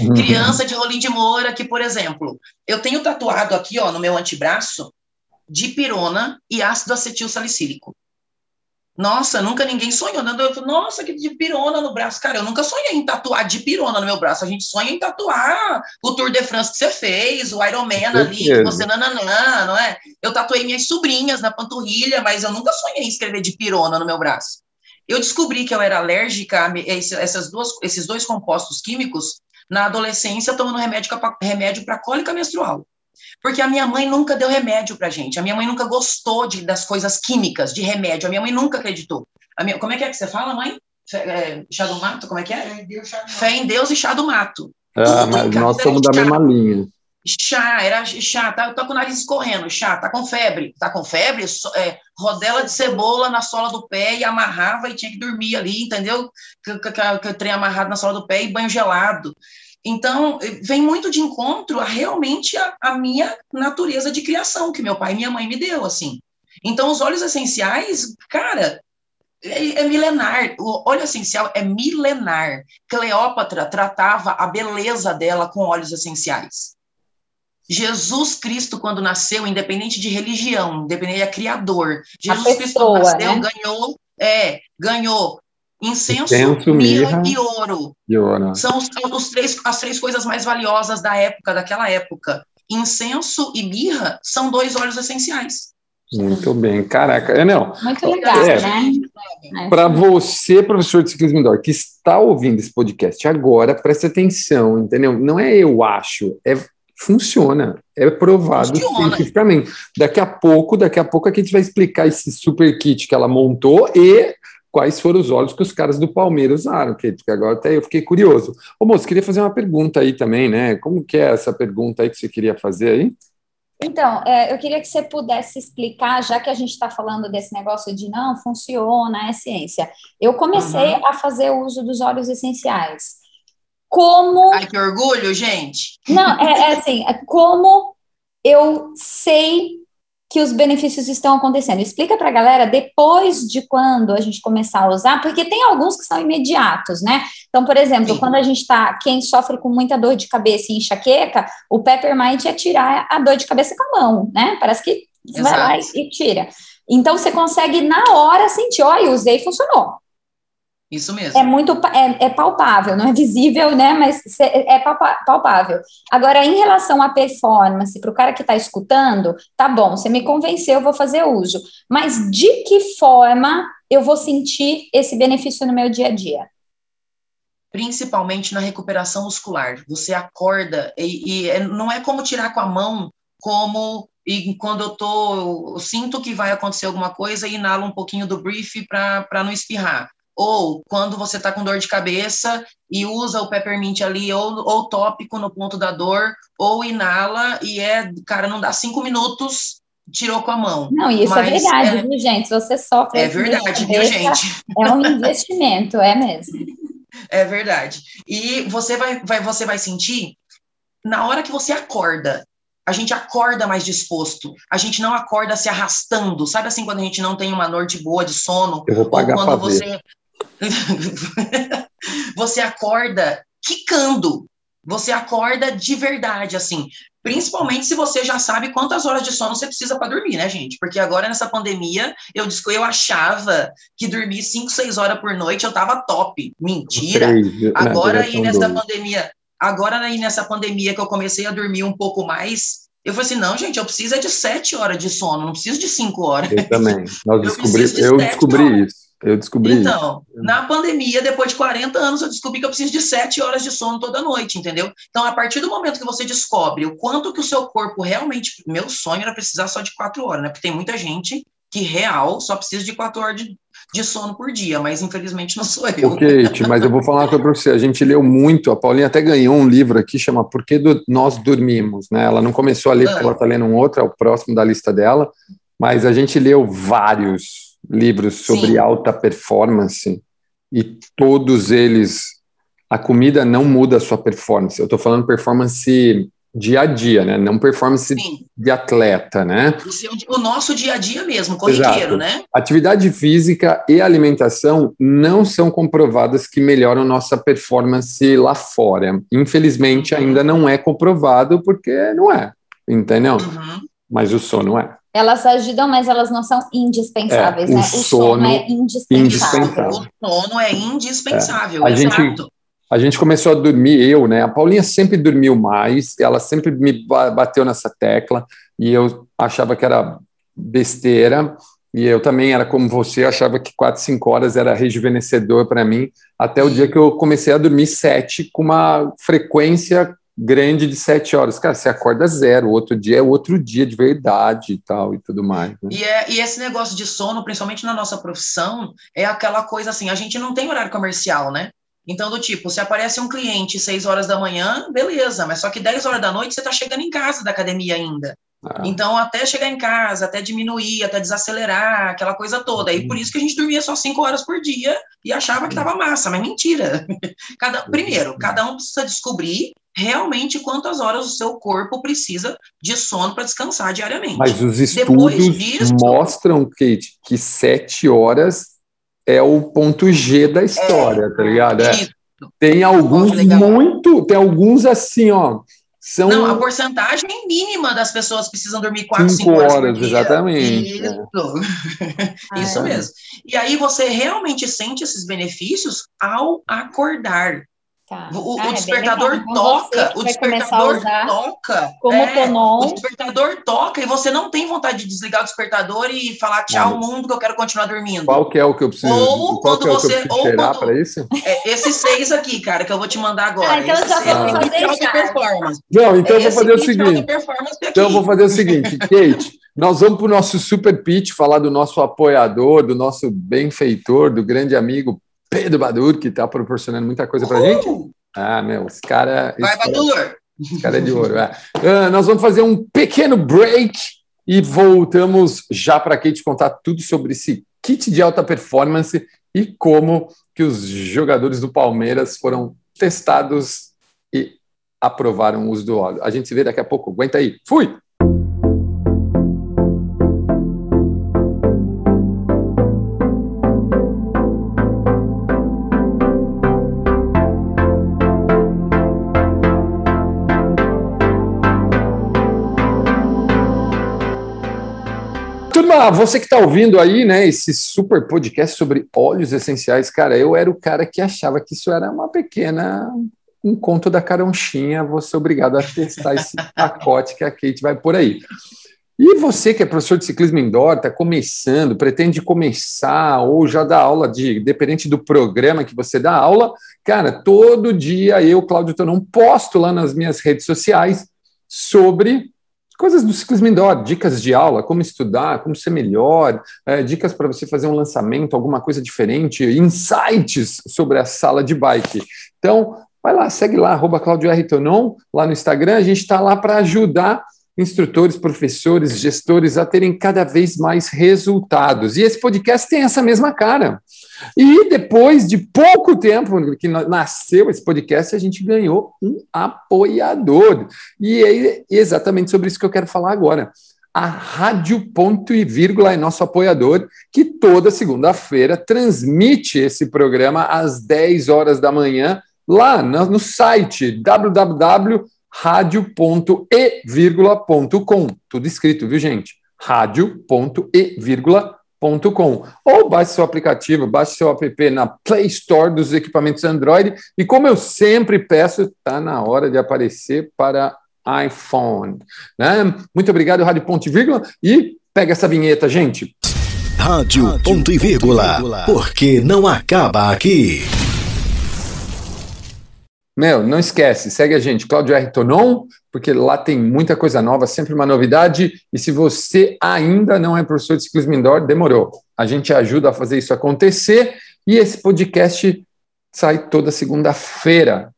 Uhum. criança de Rolim de Moura, que, por exemplo, eu tenho tatuado aqui, ó, no meu antebraço, dipirona e ácido acetil salicílico. Nossa, nunca ninguém sonhou. Né? Eu, nossa, que de pirona no braço. Cara, eu nunca sonhei em tatuar de pirona no meu braço. A gente sonha em tatuar o Tour de France que você fez, o Ironman ali, que você nananã, não é? Eu tatuei minhas sobrinhas na panturrilha, mas eu nunca sonhei em escrever de pirona no meu braço. Eu descobri que eu era alérgica a essas duas, esses dois compostos químicos na adolescência, tomando remédio para remédio cólica menstrual. Porque a minha mãe nunca deu remédio pra gente. A minha mãe nunca gostou de, das coisas químicas, de remédio. A minha mãe nunca acreditou. A minha, como é que é que você fala, mãe? É, chá do mato? Como é que é? Fé em Deus, Fé em Deus e chá do mato. Ah, mas nós somos da mesma linha. Chá, era chá, tá, tá com o nariz escorrendo, chá, tá com febre, tá com febre, é, rodela de cebola na sola do pé e amarrava e tinha que dormir ali, entendeu? Que, que, que, que trem amarrado na sola do pé e banho gelado. Então, vem muito de encontro a realmente a, a, minha natureza de criação, que meu pai e minha mãe me deu, assim. Então, os óleos essenciais, cara, é, é, milenar. O óleo essencial é milenar. Cleópatra tratava a beleza dela com óleos essenciais. Jesus Cristo, quando nasceu, independente de religião, independente é criador, Jesus pessoa, Cristo quando nasceu, né? ganhou, é, ganhou incenso, incenso mirra, mirra, e ouro. E ouro. São os, os, três, as três coisas mais valiosas da época, daquela época. Incenso e mirra são dois óleos essenciais. Muito bem, caraca, é não. Muito legal, é, né? Para você, professor de ciclismo indoor, que está ouvindo esse podcast agora, preste atenção, entendeu? Não é eu acho, é funciona, é provado funciona. cientificamente. Daqui a pouco, daqui a pouco a gente vai explicar esse super kit que ela montou e quais foram os olhos que os caras do Palmeiras usaram, que agora até eu fiquei curioso. Ô moço, queria fazer uma pergunta aí também, né? Como que é essa pergunta aí que você queria fazer aí? Então, é, eu queria que você pudesse explicar, já que a gente está falando desse negócio de não funciona, é ciência. Eu comecei uhum. a fazer uso dos óleos essenciais como. Ai, que orgulho, gente! Não, é, é assim, é como eu sei que os benefícios estão acontecendo. Explica para a galera depois de quando a gente começar a usar, porque tem alguns que são imediatos, né? Então, por exemplo, Sim. quando a gente está, quem sofre com muita dor de cabeça e enxaqueca, o peppermint é tirar a dor de cabeça com a mão, né? Parece que Exato. vai lá e tira. Então, você consegue na hora sentir, olha, usei e funcionou. Isso mesmo. É muito é, é, palpável, não é visível, né? Mas é palpável. Agora, em relação à performance, para o cara que está escutando, tá bom, você me convenceu, eu vou fazer uso. Mas de que forma eu vou sentir esse benefício no meu dia a dia? Principalmente na recuperação muscular. Você acorda e, e é, não é como tirar com a mão, como e quando eu tô, eu sinto que vai acontecer alguma coisa, inalo um pouquinho do brief para não espirrar ou quando você está com dor de cabeça e usa o peppermint ali, ou, ou tópico no ponto da dor, ou inala, e é, cara, não dá cinco minutos, tirou com a mão. Não, isso é verdade, é, viu, gente? Se você sofre. É verdade, viu, gente? É um investimento, é mesmo. *laughs* É verdade. E você vai, vai, você vai sentir na hora que você acorda. A gente acorda mais disposto. A gente não acorda se arrastando. Sabe assim, quando a gente não tem uma noite boa de sono? Eu vou pagar ou quando você. *laughs* você acorda quicando. Você acorda de verdade, assim. Principalmente se você já sabe quantas horas de sono você precisa para dormir, né, gente? Porque agora nessa pandemia, eu, eu achava que dormir 5, 6 horas por noite eu tava top. Mentira. Agora aí nessa pandemia, agora aí nessa pandemia que eu comecei a dormir um pouco mais, eu falei assim, não, gente, eu preciso é de 7 horas de sono, não preciso de 5 horas. Eu também. Nós *laughs* descobri, eu, eu descobri horas. isso. Eu descobri. Então, isso. na pandemia, depois de 40 anos, eu descobri que eu preciso de 7 horas de sono toda noite, entendeu? Então, a partir do momento que você descobre o quanto que o seu corpo realmente. Meu sonho era precisar só de 4 horas, né? Porque tem muita gente que real só precisa de 4 horas de, de sono por dia, mas infelizmente não sou eu. Ok, Kate, mas eu vou falar uma coisa para você. A gente leu muito, a Paulinha até ganhou um livro aqui, chama Por que do, Nós Dormimos, né? Ela não começou a ler porque ela está lendo um outro, é o próximo da lista dela, mas a gente leu vários livros sobre Sim. alta performance e todos eles, a comida não muda a sua performance. Eu estou falando performance dia a dia, né? Não performance Sim. de atleta, né? O, nosso dia a dia mesmo, corriqueiro, Exato. né? Atividade física e alimentação não são comprovadas que melhoram nossa performance lá fora. Infelizmente, uhum. ainda não é comprovado porque não é, entendeu? Uhum. Mas o sono é. Elas ajudam, mas elas não são indispensáveis, é, o né? O sono, é indispensável. indispensável. O sono é indispensável, é. A exato. Gente, a gente começou a dormir, eu, né? A Paulinha sempre dormiu mais, ela sempre me bateu nessa tecla, e eu achava que era besteira, e eu também era como você, achava que quatro, cinco horas era rejuvenescedor para mim, até o dia que eu comecei a dormir sete com uma frequência grande de sete horas. Cara, você acorda zero, outro dia é outro dia de verdade e tal e tudo mais. Né? E, é, e esse negócio de sono, principalmente na nossa profissão, é aquela coisa assim, a gente não tem horário comercial, né? Então, do tipo, se aparece um cliente seis horas da manhã, beleza, mas só que 10 horas da noite você está chegando em casa da academia ainda. Ah. Então, até chegar em casa, até diminuir, até desacelerar, aquela coisa toda. E por isso que a gente dormia só cinco horas por dia e achava que estava massa, mas mentira. *laughs* Cada, primeiro, cada um precisa descobrir realmente quantas horas o seu corpo precisa de sono para descansar diariamente. Mas os estudos disso, mostram, Kate, que sete horas é o ponto G da história, é, tá ligado? É. Tem alguns muito, tem alguns assim, ó, são Não, a porcentagem mínima das pessoas precisam dormir 4, 5 horas, horas exatamente. Isso, *laughs* Isso é. mesmo. E aí você realmente sente esses benefícios ao acordar. Tá. O, ah, o, despertador é toca, o despertador toca. Como é, O despertador toca e você não tem vontade de desligar o despertador e falar tchau Mas, mundo que eu quero continuar dormindo. Qual que é o que eu preciso? Ou quando é você ou quando, para isso? É, esses seis aqui, cara, que eu vou te mandar agora. Ah, então eu já vou fazer já. Performance. Não, então eu vou fazer o seguinte. Então eu vou fazer o seguinte, Kate, nós vamos para o nosso super pitch, falar do nosso apoiador, do nosso benfeitor, do grande amigo Pedro Badur, que está proporcionando muita coisa para a gente. Ah, meu, esse cara. Vai, esse Badur! Cara, esse cara é de ouro. É. Uh, nós vamos fazer um pequeno break e voltamos já para a Kate contar tudo sobre esse kit de alta performance e como que os jogadores do Palmeiras foram testados e aprovaram o uso do óleo. A gente se vê daqui a pouco. Aguenta aí. Fui! Turma, você que está ouvindo aí, né, esse super podcast sobre óleos essenciais, cara, eu era o cara que achava que isso era uma pequena um conto da caronchinha, vou ser obrigado a testar esse *laughs* pacote que a Kate vai por aí. E você que é professor de ciclismo indoor, está começando, pretende começar ou já dá aula de, dependente do programa que você dá aula, cara, todo dia eu, Cláudio Tonon, posto lá nas minhas redes sociais sobre coisas do ciclismo indoor, dicas de aula, como estudar, como ser melhor, é, dicas para você fazer um lançamento, alguma coisa diferente, insights sobre a sala de bike. Então, vai lá, segue lá, arroba Claudio R. Tonon, lá no Instagram, a gente está lá para ajudar instrutores, professores, gestores a terem cada vez mais resultados. E esse podcast tem essa mesma cara. E depois de pouco tempo que nasceu esse podcast, a gente ganhou um apoiador. E é exatamente sobre isso que eu quero falar agora. A Rádio Ponto e Vírgula é nosso apoiador, que toda segunda-feira transmite esse programa às 10 horas da manhã, lá no site www rádio.e.com. Tudo escrito, viu, gente? rádio.e.com. Ou baixe seu aplicativo, baixe seu app na Play Store dos equipamentos Android. E como eu sempre peço, está na hora de aparecer para iPhone. Né? Muito obrigado, Rádio Ponto e Vírgula. E pega essa vinheta, gente. Rádio, Rádio ponto e vírgula, vírgula, porque não acaba aqui. Meu, não esquece, segue a gente, Claudio R. Tonon, porque lá tem muita coisa nova, sempre uma novidade. E se você ainda não é professor de ciclismo indoor, demorou. A gente ajuda a fazer isso acontecer. E esse podcast sai toda segunda-feira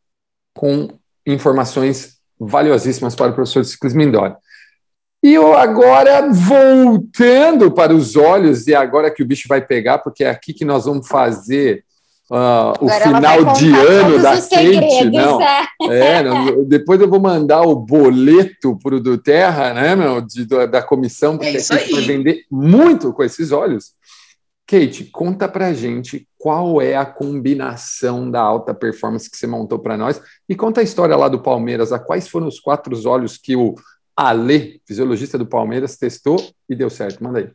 com informações valiosíssimas para o professor de ciclismo indoor. E eu agora, voltando para os olhos, e agora que o bicho vai pegar, porque é aqui que nós vamos fazer Uh, o final de ano da Kate, não. É, é não, depois eu vou mandar o boleto para o do Terra, né, meu, de, da comissão, porque é a gente vai vender muito com esses olhos. Kate, conta pra gente qual é a combinação da alta performance que você montou para nós e conta a história lá do Palmeiras, a quais foram os quatro olhos que o Ale, fisiologista do Palmeiras, testou e deu certo. Manda aí.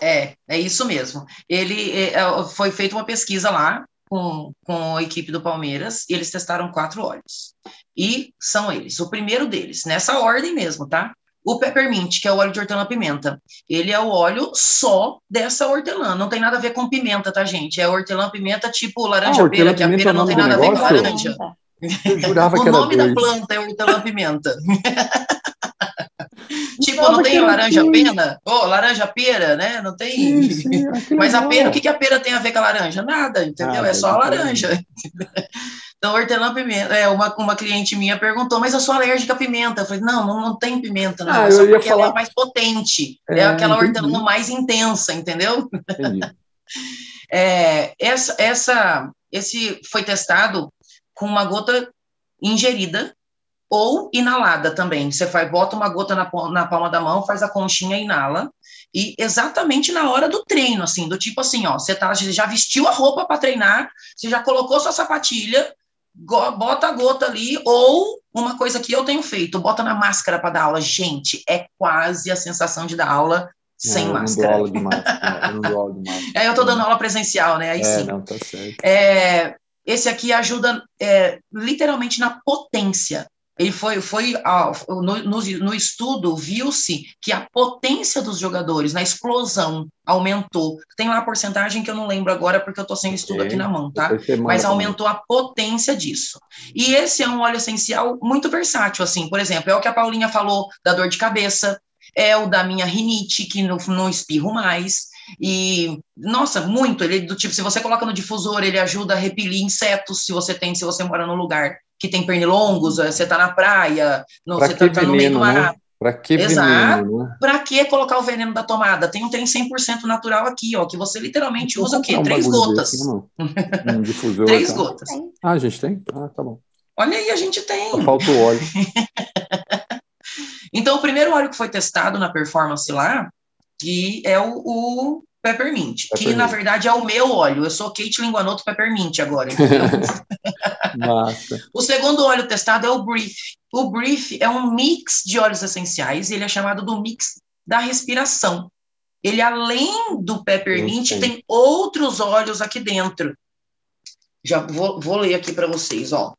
É, é isso mesmo. Ele é, é foi feita uma pesquisa lá com, com a equipe do Palmeiras e eles testaram quatro óleos. E são eles. O primeiro deles, nessa ordem mesmo, tá? O peppermint, que é o óleo de hortelã-pimenta. Ele é o óleo só dessa hortelã. Não tem nada a ver com pimenta, tá, gente? É hortelã-pimenta tipo laranja-pera, ah, que a pera é não tem nada a ver com laranja. Eu jurava *laughs* o que nome da planta é hortelã-pimenta. *laughs* tipo não tem laranja pena? Oh, laranja pera, né? Não tem. Sim, sim, *laughs* Mas a pera, o que, que a pera tem a ver com a laranja? Nada, entendeu? Ah, é só a laranja. *laughs* Então, hortelã-pimenta, é, uma, uma cliente minha perguntou, mas eu sou alérgica à pimenta. Eu falei, não, não, não tem pimenta, não. Ah, é só porque falar... ela é mais potente. É, é aquela entendi. hortelã mais intensa, entendeu? *laughs* é, essa, essa, esse foi testado com uma gota ingerida ou inalada também. Você faz, bota uma gota na, na palma da mão, faz a conchinha e inala. E exatamente na hora do treino, assim, do tipo assim, ó, você tá, já vestiu a roupa para treinar, você já colocou sua sapatilha, bota a gota ali, ou uma coisa que eu tenho feito, bota na máscara para dar aula. Gente, é quase a sensação de dar aula sem não, máscara. Eu não dou aula de máscara. Eu não dou aula de máscara. é, eu tô dando aula presencial, né? Aí é, sim. Não, tá certo. É, esse aqui ajuda é, literalmente na potência. Ele foi, foi no, no, no estudo, viu-se que a potência dos jogadores na explosão aumentou. Tem lá a porcentagem que eu não lembro agora, porque eu estou sem estudo okay. aqui na mão, tá? Mas aumentou a potência disso. E esse é um óleo essencial muito versátil, assim, por exemplo, é o que a Paulinha falou da dor de cabeça, é o da minha rinite, que não, não espirro mais. E, nossa, muito. Ele do tipo, se você coloca no difusor, ele ajuda a repelir insetos, se você tem, se você mora num lugar que tem pernilongos, eh, você está na praia, no, você está tá no meio do mar. Né? Para que Exato. veneno? Né? Para que colocar o veneno da tomada? Tem um trem 100% natural aqui, ó, que você literalmente usa o quê? Um Três gotas. Desse, *laughs* um difusor, Três tá. gotas. Ah, a gente tem? Ah, tá bom. Olha aí, a gente tem. Só falta o óleo. *laughs* então, o primeiro óleo que foi testado na performance lá, que é o, o Peppermint, Peppermint, que na verdade é o meu óleo. Eu sou Kate Linguanoto Peppermint agora. *laughs* O segundo óleo testado é o Brief. O Brief é um mix de óleos essenciais e ele é chamado do mix da respiração. Ele, além do Peppermint, tem outros óleos aqui dentro. Já vou, vou ler aqui para vocês, ó.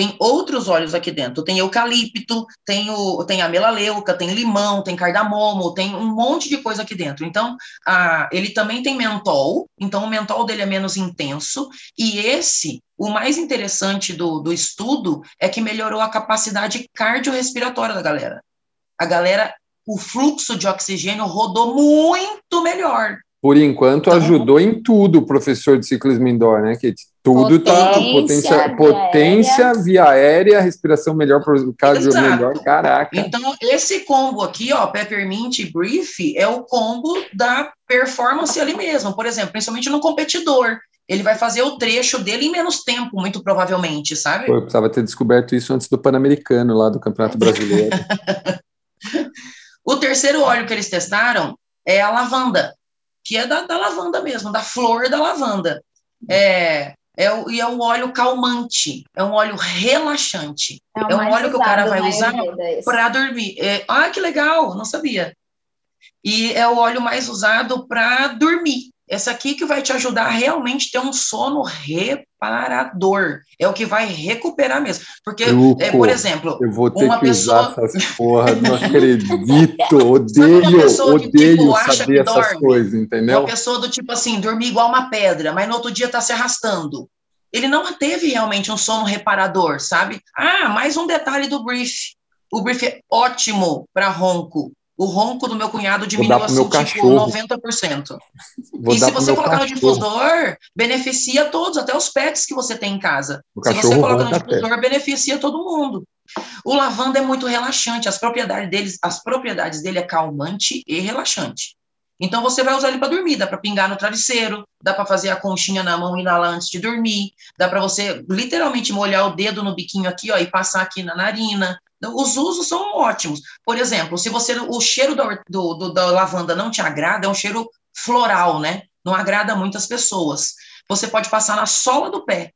Tem outros óleos aqui dentro. Tem eucalipto, tem, o, tem a melaleuca, tem limão, tem cardamomo, tem um monte de coisa aqui dentro. Então, a, ele também tem mentol, então o mentol dele é menos intenso. E esse, o mais interessante do, do estudo é que melhorou a capacidade cardiorrespiratória da galera. A galera, o fluxo de oxigênio rodou muito melhor. Por enquanto, então, ajudou em tudo o professor de ciclismo indoor, né, Kate? Tudo está potência, via potência aérea. via aérea, respiração melhor, cardio melhor, caraca. Então, esse combo aqui, ó, Peppermint e Brief, é o combo da performance ali mesmo. Por exemplo, principalmente no competidor. Ele vai fazer o trecho dele em menos tempo, muito provavelmente, sabe? Pô, eu precisava ter descoberto isso antes do Pan-Americano, lá do Campeonato Brasileiro. *laughs* o terceiro óleo que eles testaram é a lavanda, que é da, da lavanda mesmo, da flor da lavanda. É, é o, e é um óleo calmante, é um óleo relaxante. É, é um óleo que o cara vai usar para dormir. É, ah, que legal, não sabia. E é o óleo mais usado para dormir. Essa aqui que vai te ajudar a realmente ter um sono reparador. É o que vai recuperar mesmo. Porque, Truco, é, por exemplo, eu vou ter uma que pessoa. Usar essas porra, não acredito, *laughs* odeio, tipo, odeio tipo, saber essas dorme, coisas, entendeu? Uma pessoa do tipo assim, dormir igual uma pedra, mas no outro dia tá se arrastando. Ele não teve realmente um sono reparador, sabe? Ah, mais um detalhe do brief. O brief é ótimo para ronco o ronco do meu cunhado diminuiu assim, tipo, 90%. Vou e se você colocar cachorro. no difusor, beneficia todos, até os pets que você tem em casa. O se você coloca no difusor, beneficia todo mundo. O lavanda é muito relaxante, as propriedades, deles, as propriedades dele é calmante e relaxante. Então você vai usar ele para dormir, dá para pingar no travesseiro, dá para fazer a conchinha na mão e inalar antes de dormir, dá para você literalmente molhar o dedo no biquinho aqui, ó, e passar aqui na narina, os usos são ótimos. Por exemplo, se você o cheiro do, do, do, da lavanda não te agrada, é um cheiro floral, né? Não agrada muitas pessoas. Você pode passar na sola do pé,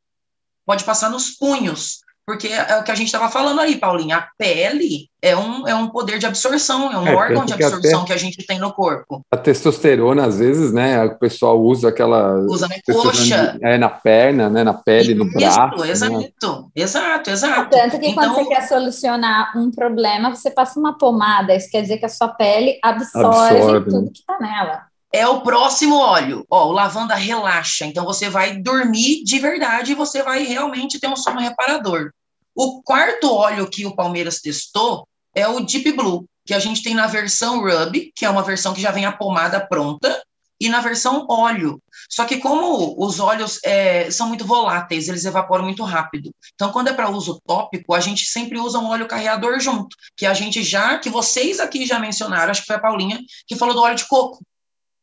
pode passar nos punhos, porque é o que a gente estava falando aí, Paulinha. A pele é um, é um poder de absorção, é um é, órgão de absorção que, que, a gente tem no corpo. A testosterona, às vezes, né? O pessoal usa aquela. Usa na coxa. É, na perna, né? Na pele, Isso, no braço. Exato, né? exato, exato. Tanto que então, quando você quer solucionar um problema, você passa uma pomada. Isso quer dizer que a sua pele absorve, absorve tudo né? que está nela é o próximo óleo. Ó, o lavanda relaxa, então você vai dormir de verdade e você vai realmente ter um sono reparador. O quarto óleo que o Palmeiras testou é o Deep Blue. que a gente tem na versão rub, que é uma versão que já vem a pomada pronta, e na versão óleo. Só que como os óleos é, são muito voláteis, eles evaporam muito rápido. Então, quando é para uso tópico, a gente sempre usa um óleo carreador junto, que a gente já, que vocês aqui já mencionaram, acho que foi a Paulinha, que falou do óleo de coco.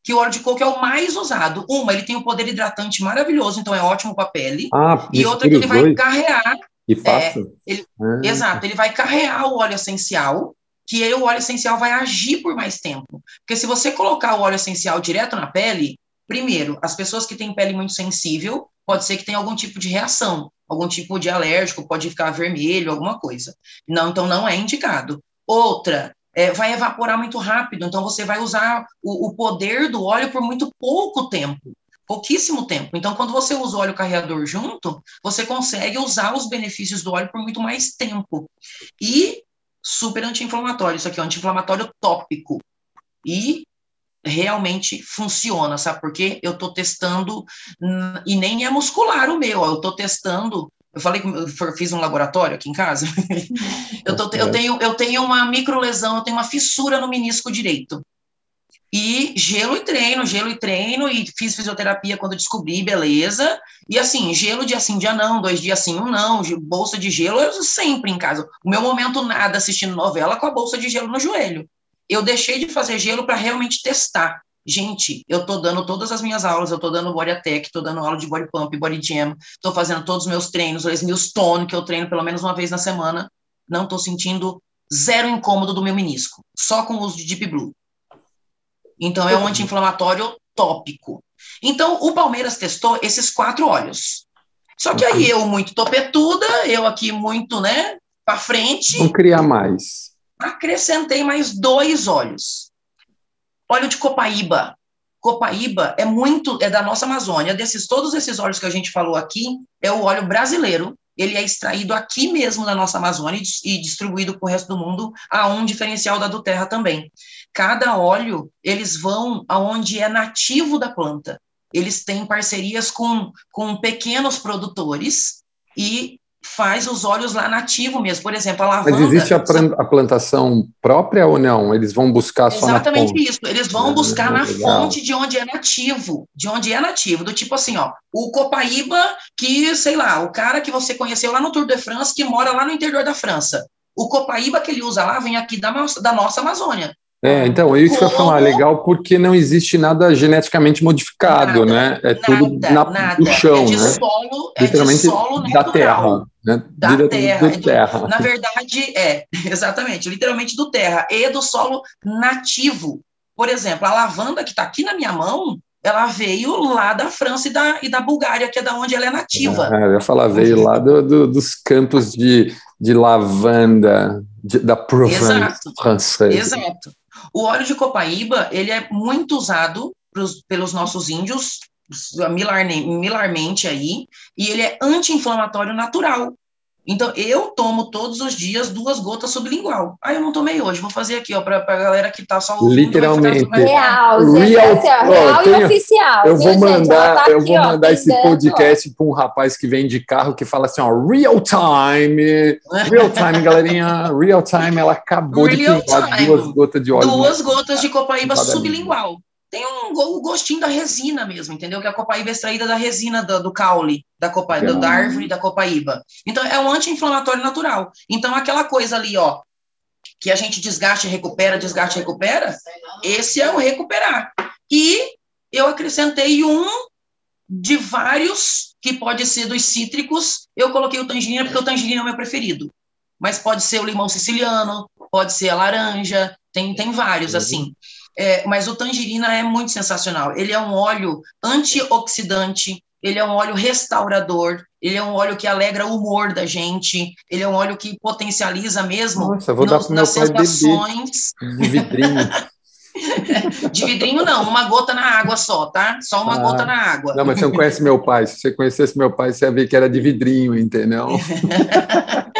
Que o óleo de coco é o mais usado. Uma, ele tem um poder hidratante maravilhoso, então é ótimo para a pele. Ah, e outra que ele vai dois. carrear. E fácil. É, ele, ah. Exato, ele vai carrear o óleo essencial que aí o óleo essencial vai agir por mais tempo. Porque se você colocar o óleo essencial direto na pele, primeiro, as pessoas que têm pele muito sensível, pode ser que tenha algum tipo de reação, algum tipo de alérgico, pode ficar vermelho, alguma coisa. Não, então não é indicado. Outra, é, vai evaporar muito rápido, então você vai usar o, o poder do óleo por muito pouco tempo pouquíssimo tempo. Então, quando você usa o óleo carreador junto, você consegue usar os benefícios do óleo por muito mais tempo. E super anti-inflamatório. Isso aqui é um anti-inflamatório tópico. E realmente funciona, sabe por quê? Eu estou testando, e nem é muscular o meu, eu estou testando. Eu falei que eu fiz um laboratório aqui em casa. *laughs* eu, tô, eu, tenho, eu tenho uma microlesão, eu tenho uma fissura no menisco direito. E gelo e treino, gelo e treino, e fiz fisioterapia quando descobri, beleza. E assim, gelo dia sim, dia não, dois dias sim, um não, bolsa de gelo, eu sempre em casa. O meu momento nada assistindo novela com a bolsa de gelo no joelho. Eu deixei de fazer gelo para realmente testar. Gente, eu tô dando todas as minhas aulas, eu tô dando body attack, tô dando aula de body pump, body jam, tô fazendo todos os meus treinos, os meus tone, que eu treino pelo menos uma vez na semana. Não tô sentindo zero incômodo do meu menisco, só com o uso de Deep Blue. Então, é um anti-inflamatório tópico. Então, o Palmeiras testou esses quatro óleos. Só que aí eu, muito topetuda, eu aqui muito, né, para frente. Vamos criar mais. Acrescentei mais dois óleos. Óleo de copaíba. Copaíba é muito, é da nossa Amazônia. Desses todos esses óleos que a gente falou aqui, é o óleo brasileiro. Ele é extraído aqui mesmo na nossa Amazônia e distribuído para o resto do mundo, a um diferencial da do Terra também. Cada óleo, eles vão aonde é nativo da planta. Eles têm parcerias com, com pequenos produtores e faz os óleos lá nativo mesmo. Por exemplo, a lavanda... Mas existe a, a plantação própria ou não? Eles vão buscar só Exatamente isso. Eles vão buscar ah, na fonte de onde é nativo. De onde é nativo. Do tipo assim, ó, o Copaíba, que, sei lá, o cara que você conheceu lá no Tour de France, que mora lá no interior da França. O Copaíba que ele usa lá vem aqui da, da nossa Amazônia. É, então, é isso que eu ia falar, legal porque não existe nada geneticamente modificado, nada, né? É tudo na, nada. no chão, é de né? Solo, é Literalmente de solo da terra, né? Da terra, do terra. Na verdade, é, *laughs* exatamente, literalmente do terra e do solo nativo. Por exemplo, a lavanda que está aqui na minha mão, ela veio lá da França e da, e da Bulgária, que é da onde ela é nativa. É, eu ia falar, veio lá do, do, dos campos de, de lavanda de, da Provence francesa. Exato. O óleo de copaíba, ele é muito usado pros, pelos nossos índios, milarmente aí, e ele é anti-inflamatório natural. Então, eu tomo todos os dias duas gotas sublingual. Ah, eu não tomei hoje, vou fazer aqui, ó, para a galera que tá só ouvindo. Literalmente. Real, real, assim, real tenho, e oficial. Eu vou mandar, tá eu aqui, vou mandar ó, esse podcast para um rapaz que vem de carro que fala assim, ó, real time, real time, galerinha, real time, ela acabou real de pintar duas gotas de óleo. Duas gotas de copaíba sublingual tem um, gostinho da resina mesmo, entendeu? Que a copaíba é extraída da resina do, do caule, da, copa, do, da árvore da copaíba. Então, é um anti-inflamatório natural. Então, aquela coisa ali, ó, que a gente desgaste e recupera, desgaste e recupera, esse é o recuperar. E eu acrescentei um de vários, que pode ser dos cítricos, eu coloquei o tangerina, porque o tangerina é o meu preferido. Mas pode ser o limão siciliano, pode ser a laranja, tem, tem vários, uhum. assim. É, mas o tangerina é muito sensacional. Ele é um óleo antioxidante, ele é um óleo restaurador, ele é um óleo que alegra o humor da gente, ele é um óleo que potencializa mesmo Nossa, vou nos, dar nas sensações. De vidrinho. *laughs* de vidrinho não, uma gota na água só, tá? Só uma ah, gota na água. Não, mas você não conhece meu pai. Se você conhecesse meu pai, você ia ver que era de vidrinho, entendeu? *laughs*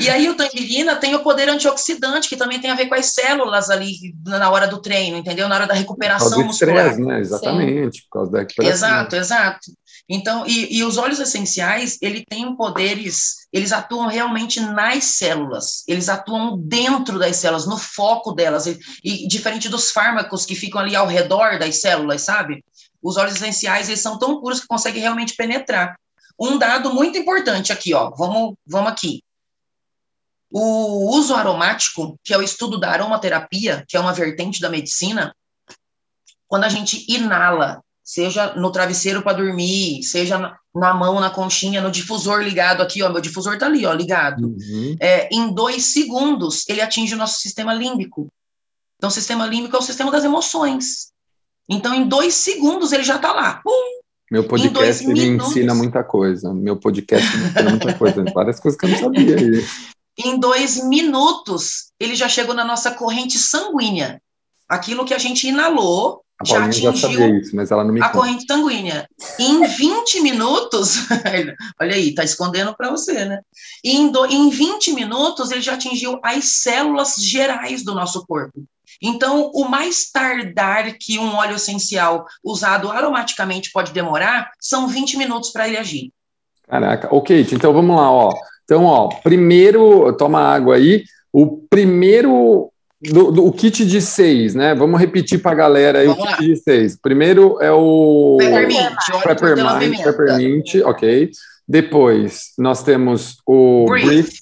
E aí o tangerina tem o poder antioxidante, que também tem a ver com as células ali na hora do treino, entendeu? Na hora da recuperação por causa do muscular. estresse, né? Exatamente, Sim. por causa da recuperação. Exato, exato. Então, e, e os óleos essenciais, ele tem poderes, eles atuam realmente nas células, eles atuam dentro das células, no foco delas, e, e diferente dos fármacos que ficam ali ao redor das células, sabe? Os óleos essenciais, eles são tão puros que conseguem realmente penetrar. Um dado muito importante aqui, ó, vamos, vamos aqui. O uso aromático, que é o estudo da aromaterapia, que é uma vertente da medicina, quando a gente inala, seja no travesseiro para dormir, seja na, mão, na conchinha, no difusor ligado aqui, ó, meu difusor tá ali, ó, ligado. Uhum. É, em dois segundos, ele atinge o nosso sistema límbico. Então, o sistema límbico é o sistema das emoções. Então, em dois segundos, ele já tá lá. Pum, meu podcast me ensina muita coisa. Meu podcast me ensina muita coisa. Várias coisas que eu não sabia. *laughs* em dois minutos, ele já chegou na nossa corrente sanguínea. Aquilo que a gente inalou a já atingiu já isso, mas ela não me a conta. corrente sanguínea. Em *laughs* 20 minutos, *laughs* olha aí, tá escondendo para você, né? Em, do, em 20 minutos, ele já atingiu as células gerais do nosso corpo. Então, o mais tardar que um óleo essencial usado aromaticamente pode demorar são 20 minutos para ele agir. Caraca, ok, então vamos lá, ó. Então, ó, primeiro, toma água aí. O primeiro, do, do o kit de seis, né? Vamos repetir para a galera aí vamos o kit lá. de seis. Primeiro é o Peppermint, Peppermint, Peppermint, ok. Depois nós temos o Brief, Brief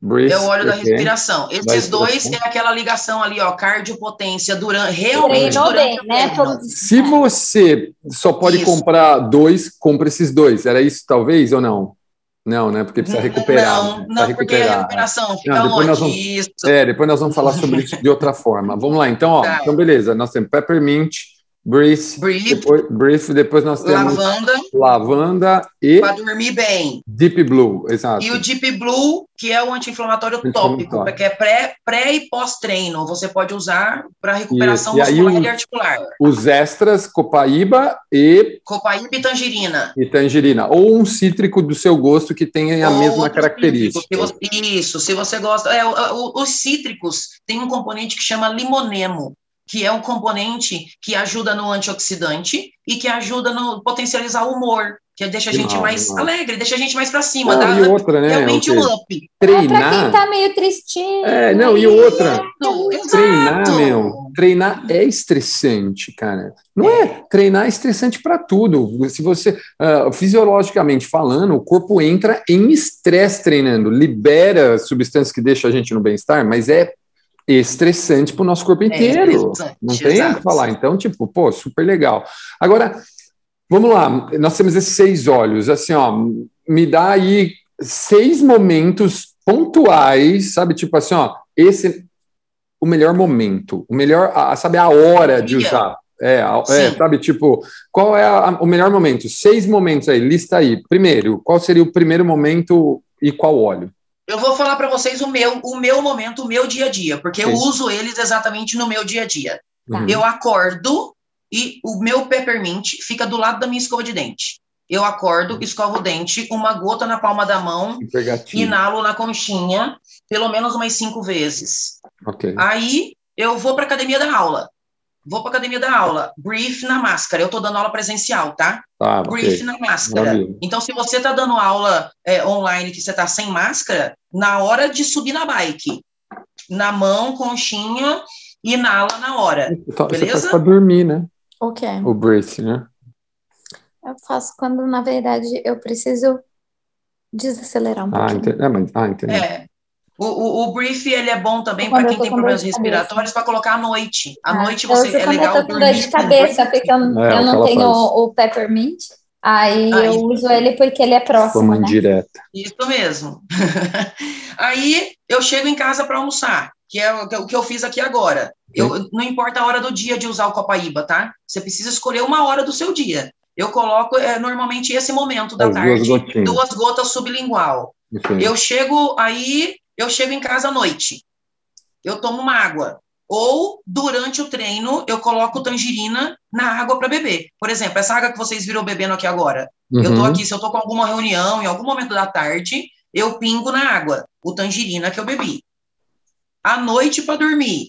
Breath, é o óleo da respiração. Esses dois é aquela ligação ali, ó, cardiopotência durante realmente durante bem, né? Se você só pode isso. comprar dois, compra esses dois. Era isso talvez ou não? Não, né? Porque precisa recuperar. Não, né? não porque a recuperação fica não, depois nós vamos, isso. É, depois nós vamos falar sobre isso de outra forma. Vamos lá, então, ó. Tá. Então, beleza. Nós temos peppermint, Brief, Brief, depois, brief, depois nós temos lavanda, lavanda e para dormir bem. Deep Blue, exato. E o Deep Blue, que é o anti-inflamatório tópico, que é pré, pré e pós-treino, você pode usar para recuperação Isso. muscular e, e, articular. Os extras, copaíba e copaíba e tangerina. E tangerina, ou um cítrico do seu gosto que tenha a ou mesma característica. Você, isso, se você gosta, é, os cítricos têm um componente que chama limonemo que é um componente que ajuda no antioxidante e que ajuda no potencializar o humor, que deixa a gente mais alegre, deixa a gente mais para cima, não, dá e outra, né, realmente um up. Treinar. pra quem tá meio tristinho. É, não, e outra. Treinar, meu, treinar é estressante, cara. Não é, é treinar é estressante para tudo. Se você, uh, fisiologicamente falando, o corpo entra em estresse treinando, libera substâncias que deixam a gente no bem-estar, mas é estressante para o nosso corpo é inteiro. É não tem o que falar. Então, tipo, pô, super legal. Agora, vamos lá. Nós temos esses seis olhos. Assim, ó, me dá aí seis momentos pontuais, sabe? Tipo assim, ó, esse o melhor momento, o melhor, a, sabe, a hora de usar. É, é, sabe, tipo, qual é a, o melhor momento? Seis momentos aí, lista aí. Primeiro, qual seria o primeiro momento e qual óleo? Eu vou falar para vocês o meu, o meu momento, o meu dia a dia, porque eu uso eles exatamente no meu dia a dia. Uhum. Eu acordo e o meu peppermint fica do lado da minha escova de dente. Eu acordo, escovo o dente, uma gota na palma da mão, inalo na conchinha, pelo menos umas cinco vezes. Okay. Aí eu vou para academia da aula. Vou para academia da aula, brief na máscara. Eu estou dando aula presencial, tá? Ah, brief okay. na máscara. Então, se você está dando aula é, online que você está sem máscara, na hora de subir na bike, na mão, conchinha, inala na hora. Então, beleza? Você faz para dormir, né? O quê? O brief, né? Eu faço quando, na verdade, eu preciso desacelerar um ah, pouquinho. Entendi. Ah, mas, ah, entendi. É, o, o, o, brief ele é bom também para quem tem problemas respiratórios para colocar à noite. À ah, noite você é legal eu dormir. de cabeça porque eu, é, eu não tenho o, o peppermint. Aí ah, eu uso ele porque ele é próximo, Como né? direta. Isso mesmo. *laughs* aí eu chego em casa para almoçar, que é o que eu fiz aqui agora. Eu, não importa a hora do dia de usar o Copaíba, tá? Você precisa escolher uma hora do seu dia. Eu coloco é, normalmente esse momento da As tarde, duas, duas, gotas sublingual. Eu chego aí, eu chego em casa à noite, eu tomo uma água. Ou, durante o treino, eu coloco tangerina na água para beber. Por exemplo, essa água que vocês viram bebendo aqui agora. Uhum. Eu tô aqui, se eu tô com alguma reunião, em algum momento da tarde, eu pingo na água o tangerina que eu bebi. À noite, para dormir,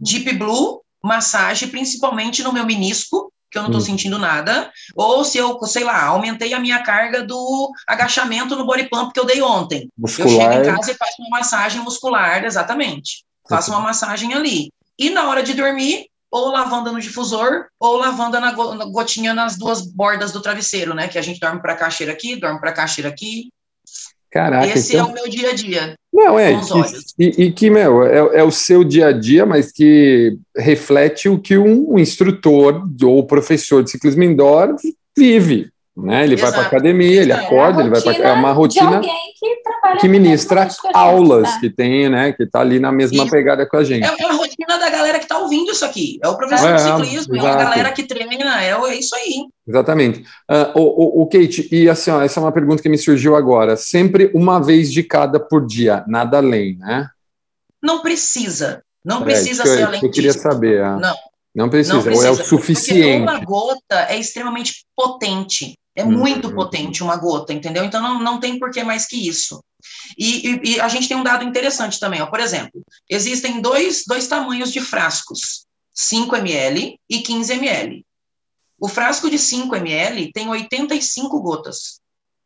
Deep Blue, massagem, principalmente no meu menisco, que eu não estou hum. sentindo nada, ou se eu, sei lá, aumentei a minha carga do agachamento no body pump que eu dei ontem. Muscular. Eu chego em casa e faço uma massagem muscular, exatamente. Faço uma massagem ali. E na hora de dormir, ou lavanda no difusor, ou lavanda na gotinha nas duas bordas do travesseiro, né? Que a gente dorme para cá, cheira aqui, dorme para cá, cheira aqui. Caraca, Esse então... é o meu dia a dia. Não, é. Que, e, e, que, meu, é, é, o seu dia a dia, mas que reflete o que um, instrutor ou professor de ciclismo indoor vive. Né? Ele Exato. vai para academia, ele é acorda, ele vai para é uma rotina que, que ministra aulas que, que tem, né? Que está ali na mesma e pegada com a gente. É, é a rotina da galera que está ouvindo isso aqui. É o professor é, de ciclismo, exato. é a galera que treina, é, é isso aí. Exatamente. Uh, o, o, o, Kate, e assim, ó, essa é uma pergunta que me surgiu agora. Sempre uma vez de cada por dia, nada além, né? Não precisa. Não precisa ser além disso. Eu queria saber. Ah. Não. Não precisa, não precisa, ou é o suficiente. Porque uma gota é extremamente potente. É uhum. muito potente uma gota, entendeu? Então não, não tem por que mais que isso. E, e, e, a gente tem um dado interessante também, ó. por exemplo, existem dois, dois tamanhos de frascos, 5 ml e 15 ml. O frasco de 5 ml tem 85 gotas.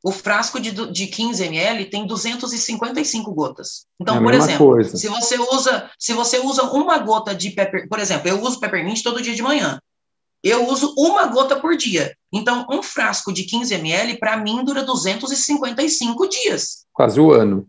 O frasco de, de 15 ml tem 255 gotas. Então, é por exemplo, coisa. se você usa se você usa uma gota de pepper, por exemplo, eu uso peppermint todo dia de manhã. Eu uso uma gota por dia. Então, um frasco de 15 ml, para mim, dura 255 dias. *laughs* Quase o ano.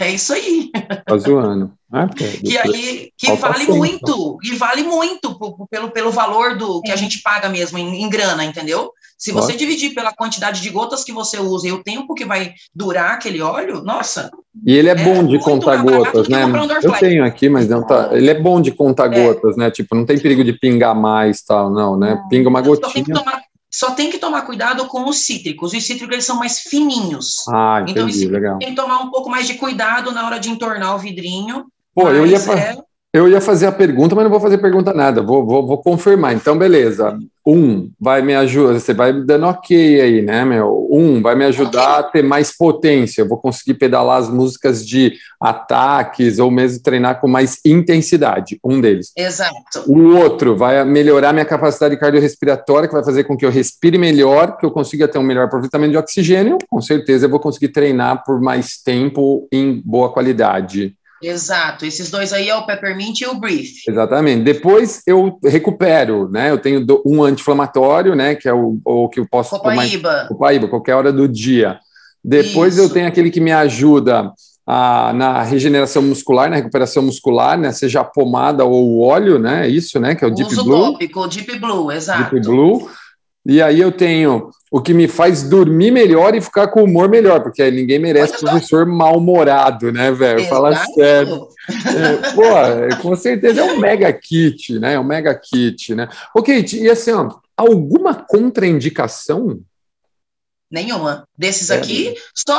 É isso aí. Quase o ano. Ah, que *laughs* aí que vale muito, e vale muito pelo, pelo valor do que a gente paga mesmo em, em grana, entendeu? Se você Ótimo. dividir pela quantidade de gotas que você usa e o tempo que vai durar aquele óleo, nossa. E ele é, é bom de contar gotas, né? Eu tenho aqui, mas não tá. Ele é bom de contar é. gotas, né? Tipo, não tem perigo de pingar mais, tal, não, né? Pinga uma gotinha. Só tem que tomar, só tem que tomar cuidado com os cítricos. Os cítricos eles são mais fininhos. Ah, entendi, então, isso legal. tem que tomar um pouco mais de cuidado na hora de entornar o vidrinho. Pô, eu ia, é... eu ia fazer a pergunta, mas não vou fazer pergunta nada. Vou, vou, vou confirmar. Então, beleza um vai me ajudar, você vai dando ok aí, né, meu? Um vai me ajudar a ter mais potência, eu vou conseguir pedalar as músicas de ataques ou mesmo treinar com mais intensidade, um deles. Exato. O outro vai melhorar minha capacidade cardiorrespiratória, que vai fazer com que eu respire melhor, que eu consiga ter um melhor aproveitamento de oxigênio, com certeza eu vou conseguir treinar por mais tempo em boa qualidade. Exato, esses dois aí é o Peppermint e o Brief. Exatamente. Depois eu recupero, né? Eu tenho um anti-inflamatório, né? Que é o, o que eu posso Copaíba. tomar. Copaíba, qualquer hora do dia. Depois Isso. eu tenho aquele que me ajuda a, na regeneração muscular, na recuperação muscular, né? Seja a pomada ou o óleo, né? Isso, né? Que é o Deep Uso Blue. tópico, Deep Blue, exato. Deep Blue. E aí eu tenho o que me faz dormir melhor e ficar com humor melhor, porque ninguém merece professor mal-humorado, né, velho? Fala sério. É, pô, é, com certeza é um mega kit, né? É um mega kit, né? Ok, e assim, ó, alguma contraindicação Nenhuma. Desses é, aqui, só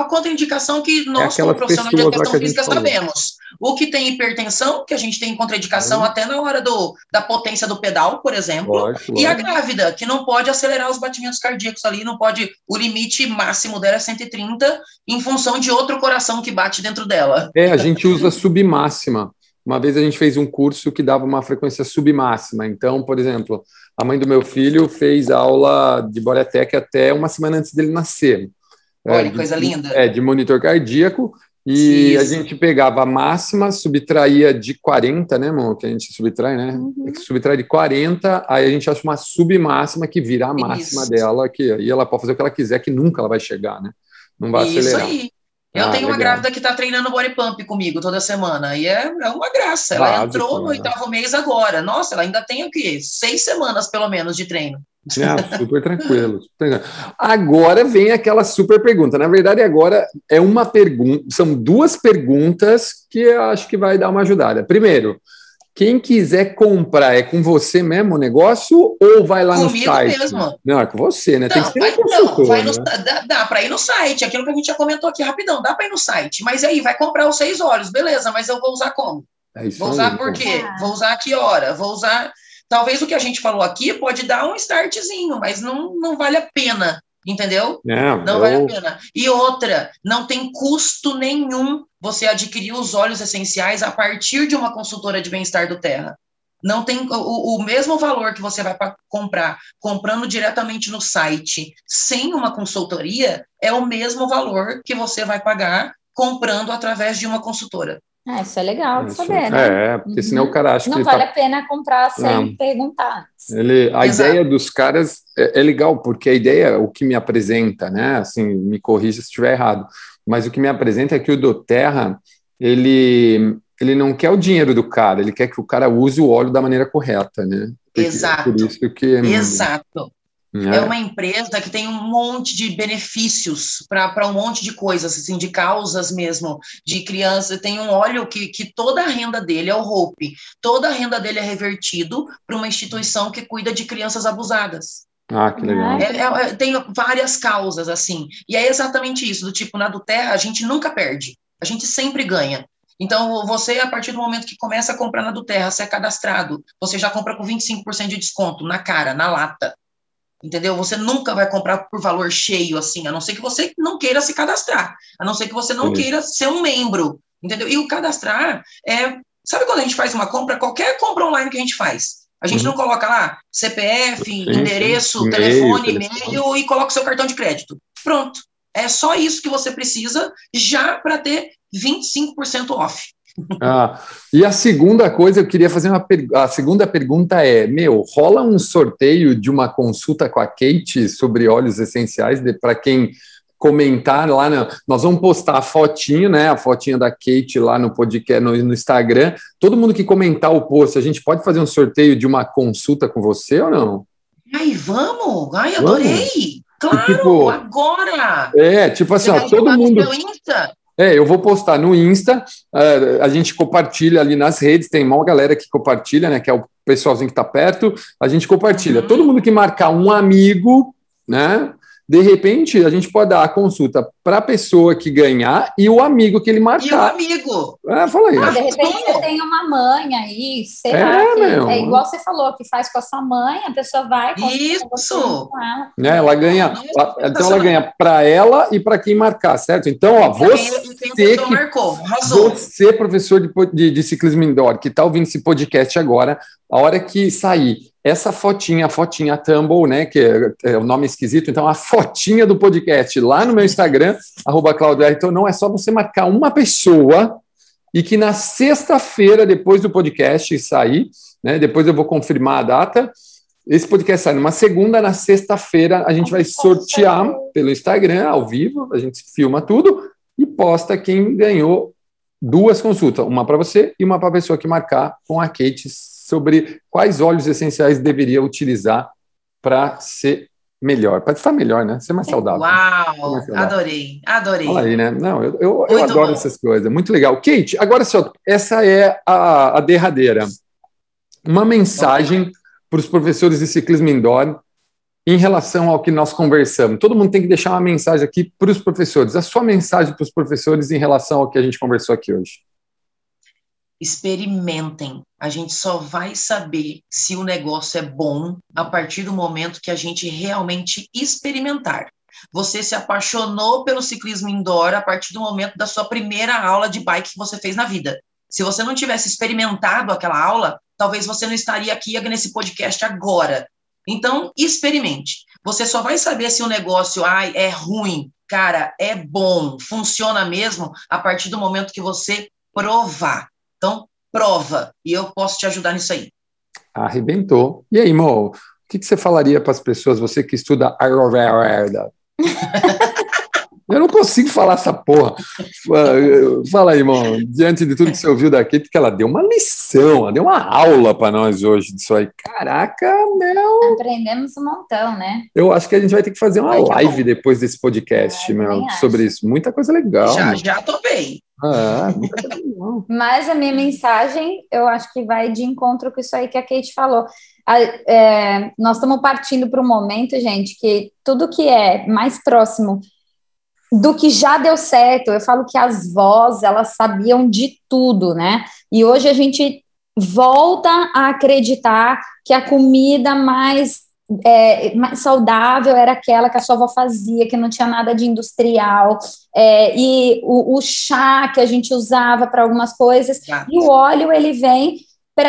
a contraindicação que nós, é como profissionais de educação física, sabemos. O que tem hipertensão, que a gente tem contraindicação até na hora do, da potência do pedal, por exemplo. Lógico, e lógico. a grávida, que não pode acelerar os batimentos cardíacos ali, não pode. O limite máximo dela é 130, em função de outro coração que bate dentro dela. É, a gente usa submáxima. Uma vez a gente fez um curso que dava uma frequência submáxima. Então, por exemplo, a mãe do meu filho fez aula de Boretec até uma semana antes dele nascer. Olha, é, coisa linda. É, de monitor cardíaco. E Isso. a gente pegava a máxima, subtraía de 40, né, irmão? Que a gente subtrai, né? Uhum. Subtrai de 40, aí a gente acha uma submáxima que vira a máxima Isso. dela, que aí ela pode fazer o que ela quiser, que nunca ela vai chegar, né? Não vai Isso acelerar. Aí. Eu ah, tenho uma legal. grávida que está treinando body pump comigo toda semana, e é, é uma graça. Ela entrou no né? oitavo mês agora. Nossa, ela ainda tem o quê? Seis semanas, pelo menos, de treino. É, super tranquilo, Agora vem aquela super pergunta. Na verdade, agora é uma pergunta, são duas perguntas que eu acho que vai dar uma ajudada. Primeiro, quem quiser comprar, é com você mesmo o negócio ou vai lá Comigo no site? mesmo. Não, é com você, né? Não, Tem que ser vai, não, vai no, né? dá, dá para ir no site, aquilo que a gente já comentou aqui rapidão, dá para ir no site. Mas aí, vai comprar os seis olhos, beleza, mas eu vou usar como? É vou usar aí, por então. quê? Vou usar que hora? Vou usar... Talvez o que a gente falou aqui pode dar um startzinho, mas não, não vale a pena entendeu? Não eu... vale a pena. E outra, não tem custo nenhum você adquirir os óleos essenciais a partir de uma consultora de bem-estar do Terra. Não tem o, o mesmo valor que você vai comprar comprando diretamente no site sem uma consultoria é o mesmo valor que você vai pagar comprando através de uma consultora. Ah, isso é legal de saber, né? É, porque senão o cara acha não que. Não vale tá... a pena comprar sem não. perguntar. Ele, a Exato. ideia dos caras é, é, legal, porque a ideia, o que me apresenta, né? Assim, me corrija se estiver errado, mas o que me apresenta é que o do Terra, ele, ele não quer o dinheiro do cara, ele quer que o cara use o óleo da maneira correta, né? Porque, Exato. Por isso que, Exato. É. é uma empresa que tem um monte de benefícios para um monte de coisas, assim, de causas mesmo, de criança. Tem um óleo que, que toda a renda dele é o Hope, toda a renda dele é revertido para uma instituição que cuida de crianças abusadas. Ah, que legal. É, é, é, tem várias causas, assim. E é exatamente isso, do tipo, na do Terra, a gente nunca perde, a gente sempre ganha. Então, você, a partir do momento que começa a comprar na do Terra, você é cadastrado, você já compra com 25% de desconto na cara, na lata entendeu? Você nunca vai comprar por valor cheio, assim, a não ser que você não queira se cadastrar, a não ser que você não Sim. queira ser um membro, entendeu? E o cadastrar é, sabe quando a gente faz uma compra, qualquer compra online que a gente faz, a gente uhum. não coloca lá CPF, sim, endereço, telefone, e-mail e coloca o seu cartão de crédito. Pronto. É só isso que você precisa já para ter 25% off. Ah, e a segunda coisa, eu queria fazer uma a segunda pergunta é: meu, rola um sorteio de uma consulta com a Kate sobre óleos essenciais para quem comentar lá, na, nós vamos postar a fotinho, né, a fotinha da Kate lá no podcast, no, no, Instagram. Todo mundo que comentar o post, a gente pode fazer um sorteio de uma consulta com você ou não? Ai, vamos! Ai, adorei! Vamos. Claro, e, tipo, agora! É, tipo assim, ó, todo mundo. É, eu vou postar no Insta, uh, a gente compartilha ali nas redes, tem uma galera que compartilha, né? Que é o pessoalzinho que está perto, a gente compartilha. Uhum. Todo mundo que marcar um amigo, né? De repente, a gente pode dar a consulta para a pessoa que ganhar e o amigo que ele marcar. E o amigo. É, fala aí. Ah, de repente você tem uma mãe aí, sei é, lá, que, é igual você falou, que faz com a sua mãe, a pessoa vai Isso. com ela. É, ela ganha, ela, então ela ganha para ela e para quem marcar, certo? Então, ó, você que, marcou, você, professor de, de, de ciclismo indoor, que está ouvindo esse podcast agora, a hora que sair essa fotinha, a fotinha Tumble, né, que é, é o nome esquisito, então a fotinha do podcast lá no meu Instagram, *laughs* arroba Claudio não é só você marcar uma pessoa e que na sexta-feira, depois do podcast sair, né, depois eu vou confirmar a data, esse podcast sai numa segunda, na sexta-feira a gente vai sortear pelo Instagram, ao vivo, a gente filma tudo e posta quem ganhou duas consultas, uma para você e uma para a pessoa que marcar com a Kate sobre quais óleos essenciais deveria utilizar para ser melhor, para estar melhor, né? Ser mais saudável. Uau, mais saudável. adorei, adorei. Olha aí, né? Não, eu, eu, eu adoro bom. essas coisas, muito legal. Kate, agora só, essa é a, a derradeira. Uma mensagem para os professores de ciclismo indoor em relação ao que nós conversamos. Todo mundo tem que deixar uma mensagem aqui para os professores. A sua mensagem para os professores em relação ao que a gente conversou aqui hoje experimentem. A gente só vai saber se o negócio é bom a partir do momento que a gente realmente experimentar. Você se apaixonou pelo ciclismo indoor a partir do momento da sua primeira aula de bike que você fez na vida. Se você não tivesse experimentado aquela aula, talvez você não estaria aqui nesse podcast agora. Então, experimente. Você só vai saber se o negócio ai, é ruim, cara, é bom, funciona mesmo a partir do momento que você provar. Então, prova, e eu posso te ajudar nisso aí. Arrebentou. E aí, Mo, o que, que você falaria para as pessoas, você que estuda Ayurveda? *laughs* Eu não consigo falar essa porra. Fala aí, irmão, diante de tudo que você ouviu daqui, porque ela deu uma lição, ela deu uma aula para nós hoje disso aí. Caraca, meu. Aprendemos um montão, né? Eu acho que a gente vai ter que fazer uma live depois desse podcast, é, meu, sobre isso. Muita coisa legal. Já, já topei. Ah, Mas a minha mensagem, eu acho que vai de encontro com isso aí que a Kate falou. é, nós estamos partindo para um momento, gente, que tudo que é mais próximo do que já deu certo. Eu falo que as vós, elas sabiam de tudo, né? E hoje a gente volta a acreditar que a comida mais é, mais saudável era aquela que a sua avó fazia, que não tinha nada de industrial, é, e o, o, chá que a gente usava para algumas coisas, e o óleo ele vem.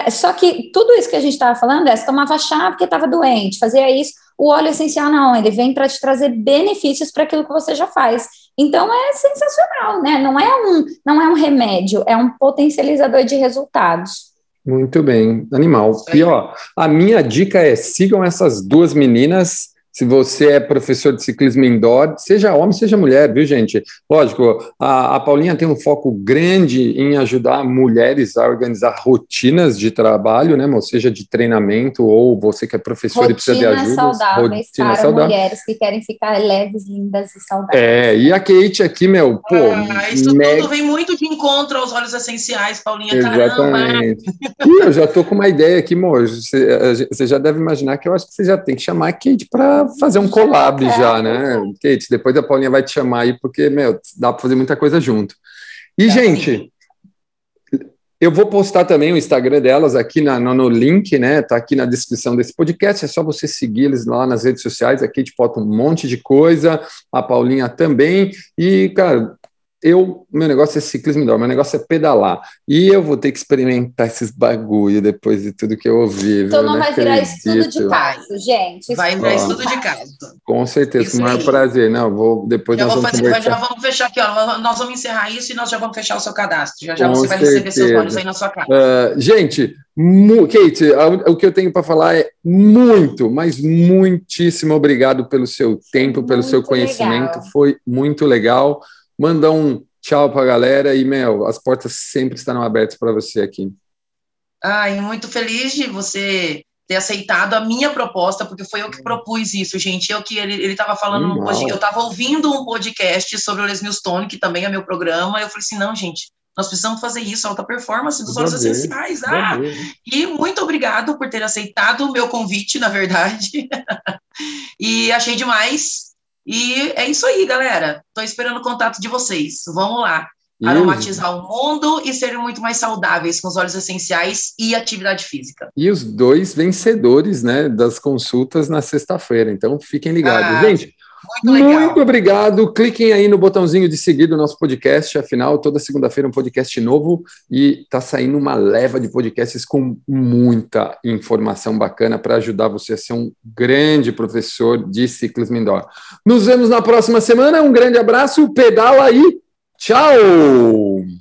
Só que tudo isso que a gente estava falando é: você tomava chá porque estava doente, fazia isso. O óleo essencial não, ele vem para te trazer benefícios para aquilo que você já faz. Então é sensacional, né? Não é um, não é um remédio, é um potencializador de resultados. Muito bem, animal. E ó, a minha dica é sigam essas duas meninas se você é professor de ciclismo indoor, seja homem, seja mulher, viu, gente? Lógico, a, a, Paulinha tem um foco grande em ajudar mulheres a organizar rotinas de trabalho, né? Ou seja, de treinamento, ou você que é professor Rotina e precisa de ajuda. Saudáveis Rotina para saudável. mulheres que querem ficar leves, lindas e saudáveis. É, e a Kate aqui, meu, pô. Ah, isso tudo vem muito de encontro aos olhos essenciais, Paulinha. Exatamente. e eu já tô com uma ideia aqui, amor. Você, você já deve imaginar que eu acho que você já tem que chamar a Kate para fazer um collab é, já, né? Kate, depois a Paulinha vai te chamar aí, porque, meu, dá para fazer muita coisa junto. E, é, gente, sim. eu vou postar também o Instagram delas aqui na, no, no, link, né? Tá aqui na descrição desse podcast. É só você seguir eles lá nas redes sociais. A Kate bota um monte de coisa, a Paulinha também. E, cara, eu, meu negócio é ciclismo indoor, meu negócio é pedalar. E eu vou ter que experimentar esses bagulho depois de tudo que eu ouvi. Então não, não vai virar estudo de caso, gente. Vai virar estudo de caso. Com certeza, com o maior prazer. Não, vou depois já nós vou vamos fazer, Já vamos fechar aqui, ó. Nós vamos encerrar isso e nós já vamos fechar o seu cadastro. Já já Com você certeza. vai receber seus olhos aí na sua casa. Uh, gente, Kate, o que eu tenho para falar é muito, mas muitíssimo obrigado pelo seu tempo, pelo muito seu conhecimento. Legal. Foi muito legal manda um tchau para a galera e, Mel, as portas sempre estarão abertas para você aqui. Ai, muito feliz de você ter aceitado a minha proposta, porque foi eu que propus isso, gente. Eu que ele estava falando, eu estava ouvindo um podcast sobre o Les Milstone, que também é meu programa, eu falei assim, não, gente, nós precisamos fazer isso, alta performance dos olhos essenciais. Ah, e muito obrigado por ter aceitado o meu convite, na verdade. *laughs* e achei demais. E é isso aí, galera. Estou esperando o contato de vocês. Vamos lá. Aromatizar o mundo e ser muito mais saudáveis com os óleos essenciais e atividade física. E os dois vencedores né, das consultas na sexta-feira. Então fiquem ligados. Ah, Gente, muito, Muito, obrigado. Cliquem aí no botãozinho de seguir do nosso podcast. Afinal, toda segunda-feira um podcast novo e tá saindo uma leva de podcasts com muita informação bacana para ajudar você a ser um grande professor de ciclismo indoor. Nos vemos na próxima semana. Um grande abraço, pedala aí. Tchau!